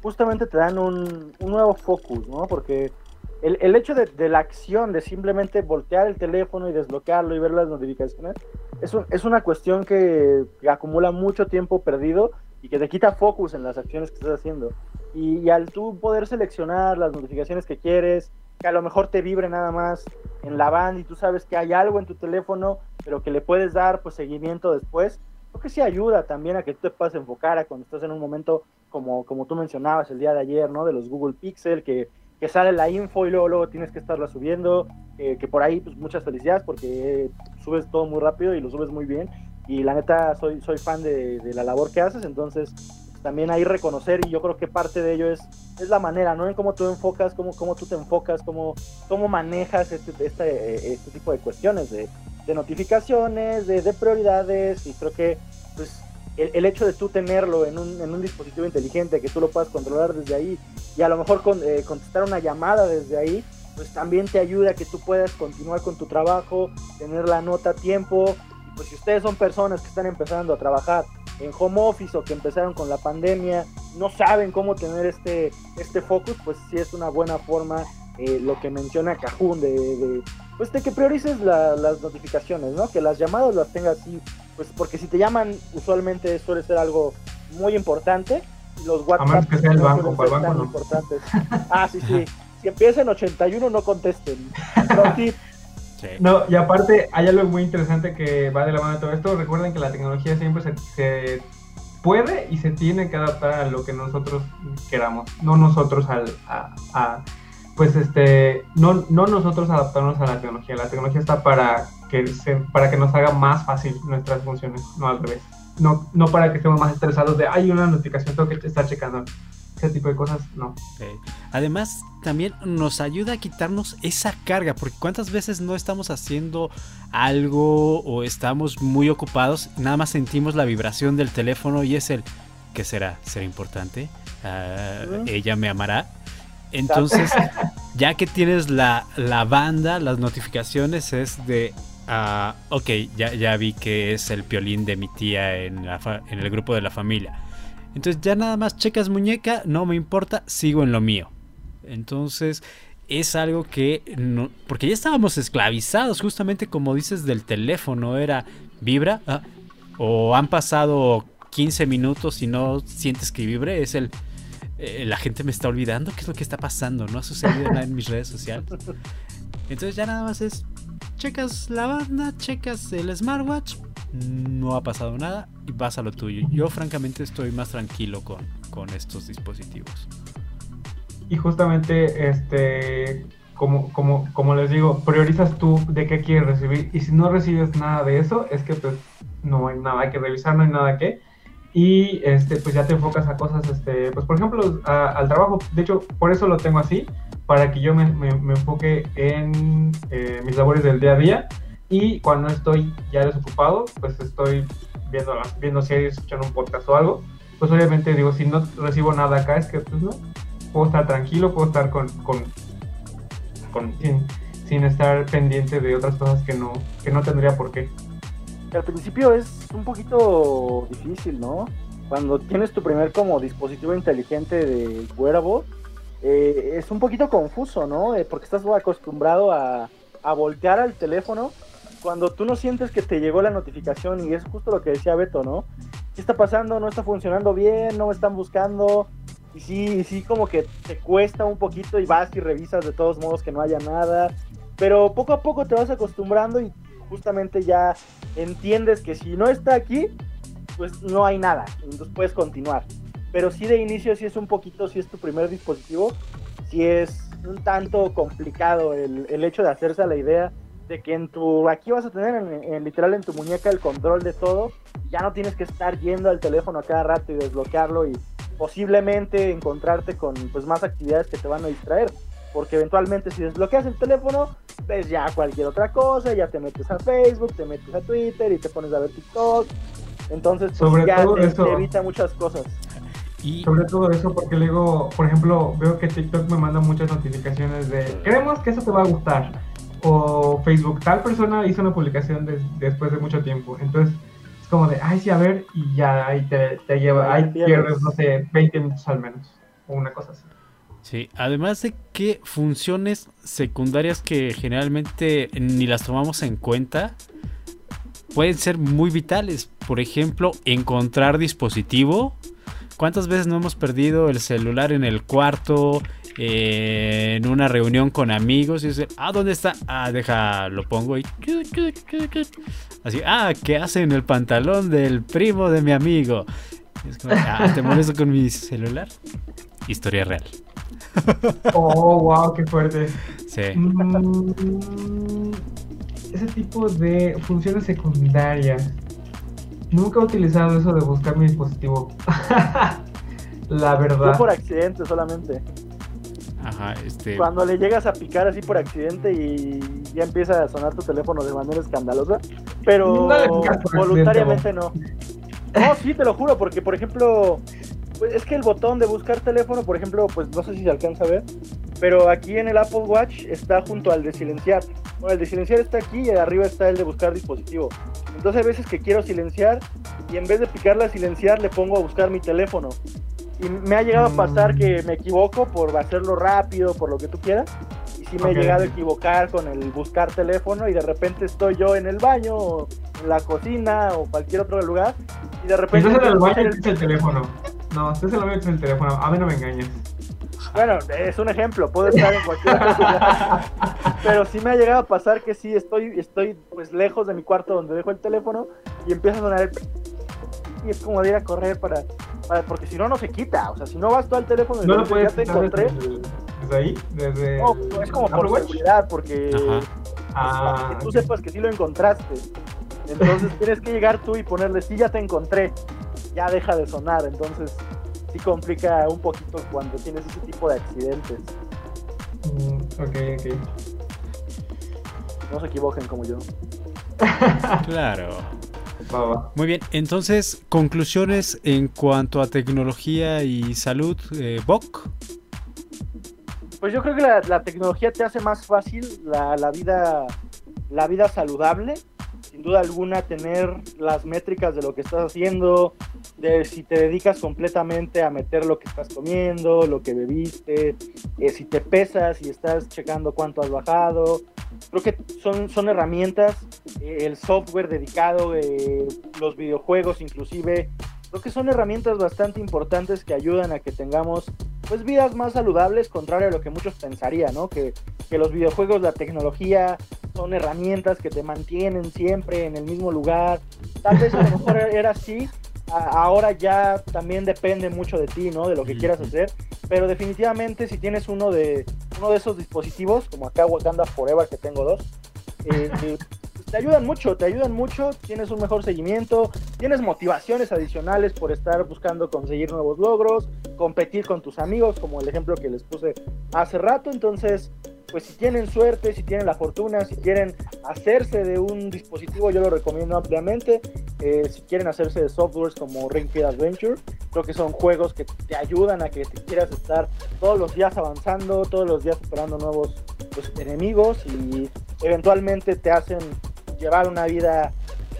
Justamente te dan un, un nuevo focus, ¿no? Porque el, el hecho de, de la acción, de simplemente voltear el teléfono y desbloquearlo y ver las notificaciones, es, un- es una cuestión que, que acumula mucho tiempo perdido y que te quita focus en las acciones que estás haciendo. Y, y al tú poder seleccionar las notificaciones que quieres, que a lo mejor te vibre nada más en la banda y tú sabes que hay algo en tu teléfono, pero que le puedes dar pues seguimiento después, creo que sí ayuda también a que tú te puedas enfocar a cuando estás en un momento como, como tú mencionabas el día de ayer, ¿no? De los Google Pixel, que, que sale la info y luego, luego tienes que estarla subiendo, eh, que por ahí pues muchas felicidades porque subes todo muy rápido y lo subes muy bien. Y la neta soy, soy fan de, la labor que haces, entonces también ahí reconocer y yo creo que parte de ello es, es la manera, ¿no? En cómo tú enfocas, cómo, cómo tú te enfocas, cómo, cómo manejas este, este, este tipo de cuestiones de, de notificaciones, de, de prioridades y creo que pues el, el hecho de tú tenerlo en un, en un dispositivo inteligente, que tú lo puedas controlar desde ahí y a lo mejor eh, contestar una llamada desde ahí, pues también te ayuda a que tú puedas continuar con tu trabajo, tener la nota a tiempo. Pues si ustedes son personas que están empezando a trabajar en home office o que empezaron con la pandemia, no saben cómo tener este, este focus, pues sí es una buena forma eh, lo que menciona Cajun de, de, pues de que priorices la- las notificaciones, ¿no? Que las llamadas las tengas así, pues porque si te llaman usualmente suele ser algo muy importante. y Los WhatsApp menos que sea el no banco, para el banco no. importantes. *laughs* Ah, sí, sí. Si empieza en 81 no contesten. *laughs* Sí. No, y aparte hay algo muy interesante que va de la mano de todo esto. Recuerden que la tecnología siempre se, se puede y se tiene que adaptar a lo que nosotros queramos, no nosotros al, a, a- pues este, no, no nosotros adaptarnos a la tecnología. La tecnología está para que se, para que nos haga más fácil nuestras funciones, no al revés. No, no para que estemos más estresados de hay una notificación, tengo que estar checando. Ese tipo de cosas, no. Además, también nos ayuda a quitarnos esa carga, porque cuántas veces no estamos haciendo algo o estamos muy ocupados, nada más sentimos la vibración del teléfono y es el, ¿qué será? ¿Será importante? Ujú. ¿Ella me amará? Entonces, *laughs* ya que tienes la, la banda, las notificaciones es de, ah, ok, ya, ya vi que es el piolín de mi tía en, la fa- en el grupo de la familia. Entonces ya nada más checas muñeca, no me importa, sigo en lo mío. Entonces es algo que no, porque ya estábamos esclavizados justamente como dices del teléfono, era vibra ah, o han pasado 15 minutos y no sientes que vibre, es el eh, la gente me está olvidando, ¿qué es lo que está pasando? No ha sucedido nada en mis redes sociales. Entonces ya nada más es checas la banda, checas el smartwatch, no ha pasado nada y vas a lo tuyo. Yo francamente estoy más tranquilo con, con estos dispositivos. Y justamente, este, como, como, como les digo, priorizas tú de qué quieres recibir. Y si no recibes nada de eso, es que pues no hay nada que revisar, no hay nada que. Y este, pues ya te enfocas a cosas, este, pues por ejemplo, a- al trabajo. De hecho, por eso lo tengo así, para que yo me, me- me enfoque en eh, mis labores del día a día. Y cuando estoy ya desocupado, pues estoy viendo, viendo series, escuchando un podcast o algo. pues obviamente digo, si no recibo nada acá, es que pues no, puedo estar tranquilo, puedo estar con, con, con sin, sin estar pendiente de otras cosas que no, que no tendría por qué. Al principio es un poquito difícil, ¿no? Cuando tienes tu primer como dispositivo inteligente de wearable, eh, es un poquito confuso, ¿no? Eh, porque estás acostumbrado a, a voltear al teléfono cuando tú no sientes que te llegó la notificación y es justo lo que decía Beto, ¿no? ¿Qué está pasando? ¿No está funcionando bien? ¿No me están buscando? Y sí, sí, como que te cuesta un poquito y vas y revisas de todos modos que no haya nada. Pero poco a poco te vas acostumbrando y justamente ya entiendes que si no está aquí, pues no hay nada. Entonces puedes continuar. Pero sí de inicio, si es un poquito, si es tu primer dispositivo, si es un tanto complicado el, el hecho de hacerse a la idea de que en tu aquí vas a tener en, en, literal en tu muñeca el control de todo ya no tienes que estar yendo al teléfono a cada rato y desbloquearlo y posiblemente encontrarte con pues más actividades que te van a distraer porque eventualmente si desbloqueas el teléfono ves ya cualquier otra cosa ya te metes a Facebook te metes a Twitter y te pones a ver TikTok entonces pues, Sobre ya todo te, eso. te evita muchas cosas Y Sobre todo eso porque luego, por ejemplo, veo que TikTok me manda muchas notificaciones de creemos que eso te va a gustar. O Facebook, tal persona hizo una publicación des- después de mucho tiempo. Entonces, es como de, ay, sí, a ver, y ya ahí te, te lleva, Ahí pierdes, no sé, 20 minutos al menos. O una cosa así. Sí, además de que funciones secundarias que generalmente ni las tomamos en cuenta pueden ser muy vitales. Por ejemplo, encontrar dispositivo. ¿Cuántas veces no hemos perdido el celular en el cuarto, eh, en una reunión con amigos? Y dice, ah, ¿dónde está? Ah, deja, lo pongo y... Así, ah, ¿qué hace en el pantalón del primo de mi amigo? Es como, ah, ¿te molesto con mi celular? Historia real. Oh, wow, qué fuerte. Sí. Mm, ese tipo de funciones secundarias. Nunca he utilizado eso de buscar mi dispositivo. *laughs* La Yo verdad. por accidente solamente Ajá, este. cuando le llegas a picar así por accidente y ya empieza a sonar tu teléfono de manera escandalosa, pero No voluntariamente no. No, sí, te lo juro, porque por ejemplo, pues, es que el botón de buscar teléfono, por ejemplo, pues no sé si se alcanza a ver, pero aquí en el Apple Watch está junto al de silenciar. Bueno, el de silenciar está aquí y arriba está el de buscar dispositivo. Entonces hay veces que quiero silenciar y en vez de picarle a silenciar le pongo a buscar mi teléfono. Y me ha llegado a pasar Mm. que me equivoco por hacerlo rápido, por lo que tú quieras. Y sí me Ok. he llegado a equivocar con el buscar teléfono y de repente estoy yo en el baño, o en la cocina o cualquier otro lugar. Y de repente... Entonces en el baño es el teléfono. No, estás en el baño es el teléfono. A mí no me engañes. Bueno, es un ejemplo, puede estar en cualquier. *laughs* Pero sí me ha llegado a pasar que sí estoy, estoy pues lejos de mi cuarto donde dejo el teléfono y empieza a sonar el y es como de ir a correr para, para- porque si no no se quita, o sea, si no vas tú al teléfono y No lo puedes ya te encontré, desde, desde ahí, desde no, el es como Apple por Watch. seguridad, porque Ah, que tú sepas que sí lo encontraste. Entonces *laughs* tienes que llegar tú y ponerle, sí, ya te encontré, ya deja de sonar. Entonces sí complica un poquito cuando tienes ese tipo de accidentes. mm, ok, ok. No se equivoquen como yo. *laughs* Claro. Muy bien, entonces, conclusiones en cuanto a tecnología y salud, eh, Bok. Pues yo creo que la, la tecnología te hace más fácil la, la vida la vida saludable. Sin duda alguna tener las métricas de lo que estás haciendo, de si te dedicas completamente a meter lo que estás comiendo, lo que bebiste, eh, si te pesas y estás checando cuánto has bajado. Creo que son, son herramientas, eh, el software dedicado, eh, los videojuegos inclusive, creo que son herramientas bastante importantes que ayudan a que tengamos pues vidas más saludables, contrario a lo que muchos pensarían, ¿no? Que, que los videojuegos, la tecnología son herramientas que te mantienen siempre en el mismo lugar. Tal vez a lo mejor era así, ahora ya también depende mucho de ti, ¿no? De lo que quieras hacer, pero definitivamente si tienes uno de uno de esos dispositivos, como acá Wakanda Forever que tengo dos, eh, eh, te ayudan mucho, te ayudan mucho, tienes un mejor seguimiento, tienes motivaciones adicionales por estar buscando conseguir nuevos logros, competir con tus amigos, como el ejemplo que les puse hace rato. Entonces, pues si tienen suerte, si tienen la fortuna, si quieren hacerse de un dispositivo, yo lo recomiendo ampliamente. Eh, si quieren hacerse de softwares como Ring Adventure, Creo que son juegos que te ayudan a que te quieras estar todos los días avanzando, todos los días superando nuevos pues, enemigos y eventualmente te hacen llevar una vida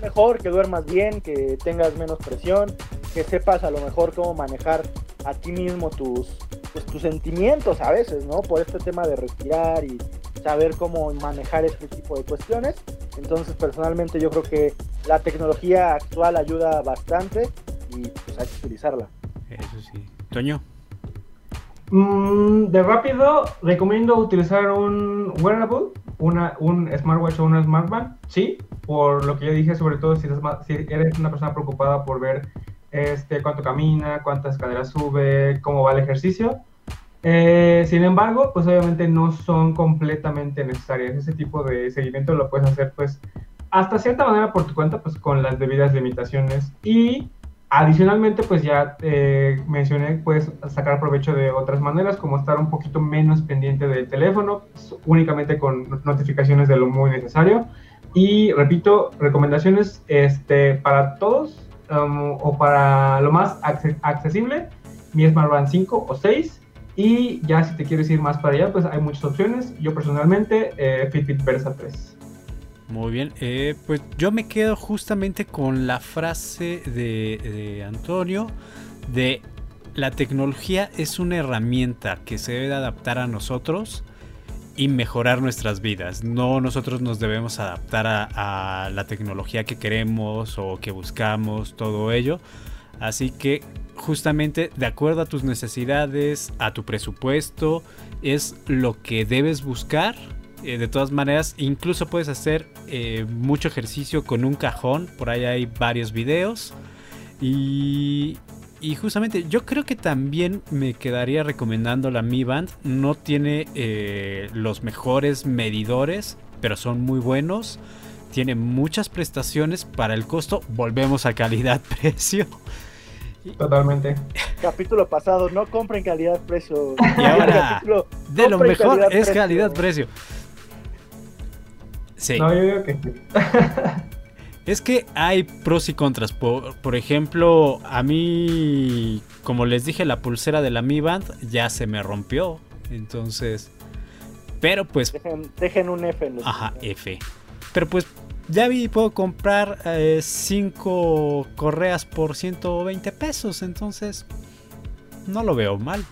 mejor, que duermas bien, que tengas menos presión, que sepas a lo mejor cómo manejar a ti mismo tus, pues, tus sentimientos a veces, ¿no? Por este tema de respirar y saber cómo manejar este tipo de cuestiones. Entonces, personalmente yo creo que la tecnología actual ayuda bastante y pues hay que utilizarla. Eso sí. Toño. Mm, de rápido, recomiendo utilizar un wearable, una, un smartwatch o una smartband, sí, por lo que ya dije, sobre todo si eres, si eres una persona preocupada por ver este, cuánto camina, cuántas escaleras sube, cómo va el ejercicio. Eh, sin embargo, pues obviamente no son completamente necesarias. Ese tipo de seguimiento lo puedes hacer pues hasta cierta manera por tu cuenta, pues con las debidas limitaciones. Y adicionalmente, pues ya eh, mencioné, puedes sacar provecho de otras maneras, como estar un poquito menos pendiente del teléfono, pues, únicamente con notificaciones de lo muy necesario. Y repito, recomendaciones este, para todos um, o para lo más accesible, mi Smartband 5 o 6 y ya si te quieres ir más para allá, pues hay muchas opciones. Yo personalmente, eh, Fitbit Versa 3. Muy bien, eh, pues yo me quedo justamente con la frase de, Antonio de la tecnología es una herramienta que se debe de adaptar a nosotros y mejorar nuestras vidas. No nosotros nos debemos adaptar a, la tecnología que queremos o que buscamos, todo ello. Así que justamente de acuerdo a tus necesidades, a tu presupuesto, es lo que debes buscar. Eh, de todas maneras, incluso puedes hacer eh, mucho ejercicio con un cajón. Por ahí hay varios videos. Y, y justamente yo creo que también me quedaría recomendando la Mi Band. No tiene eh, los mejores medidores, pero son muy buenos. Tiene muchas prestaciones para el costo. Volvemos a calidad-precio. Totalmente. Capítulo pasado, no compren calidad-precio. Y ahora, *laughs* de lo mejor es calidad-precio. Sí. No, yo digo que *laughs* Es que hay pros y contras. Por, por, ejemplo, a mí, como les dije, la pulsera de la Mi Band ya se me rompió. Entonces, pero pues... Dejen, dejen un F. En Ajá, F. Pero pues ya vi, puedo comprar 5 eh, correas por 120 pesos. Entonces, no lo veo mal.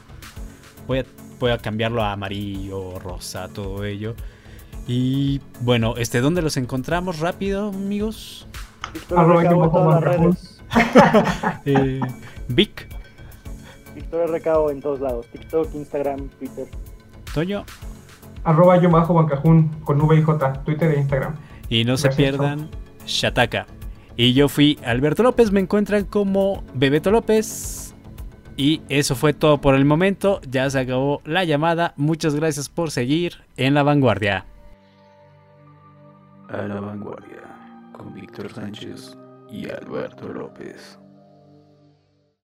Voy a, voy a cambiarlo a amarillo, rosa, todo ello. Y bueno, este, ¿dónde los encontramos rápido, amigos? Arroba en todas las redes. *laughs* eh, Vic. Victoria Recao en todos lados. TikTok, Instagram, Twitter. Toño. Arroba yo bajo bancajún con V y J, Twitter e Instagram. Y no se pierdan Shataka. Y yo fui Alberto López, me encuentran como Bebeto López. Y eso fue todo por el momento, ya se acabó la llamada. Muchas gracias por seguir en la vanguardia. A la vanguardia, con Víctor Sánchez y Alberto López.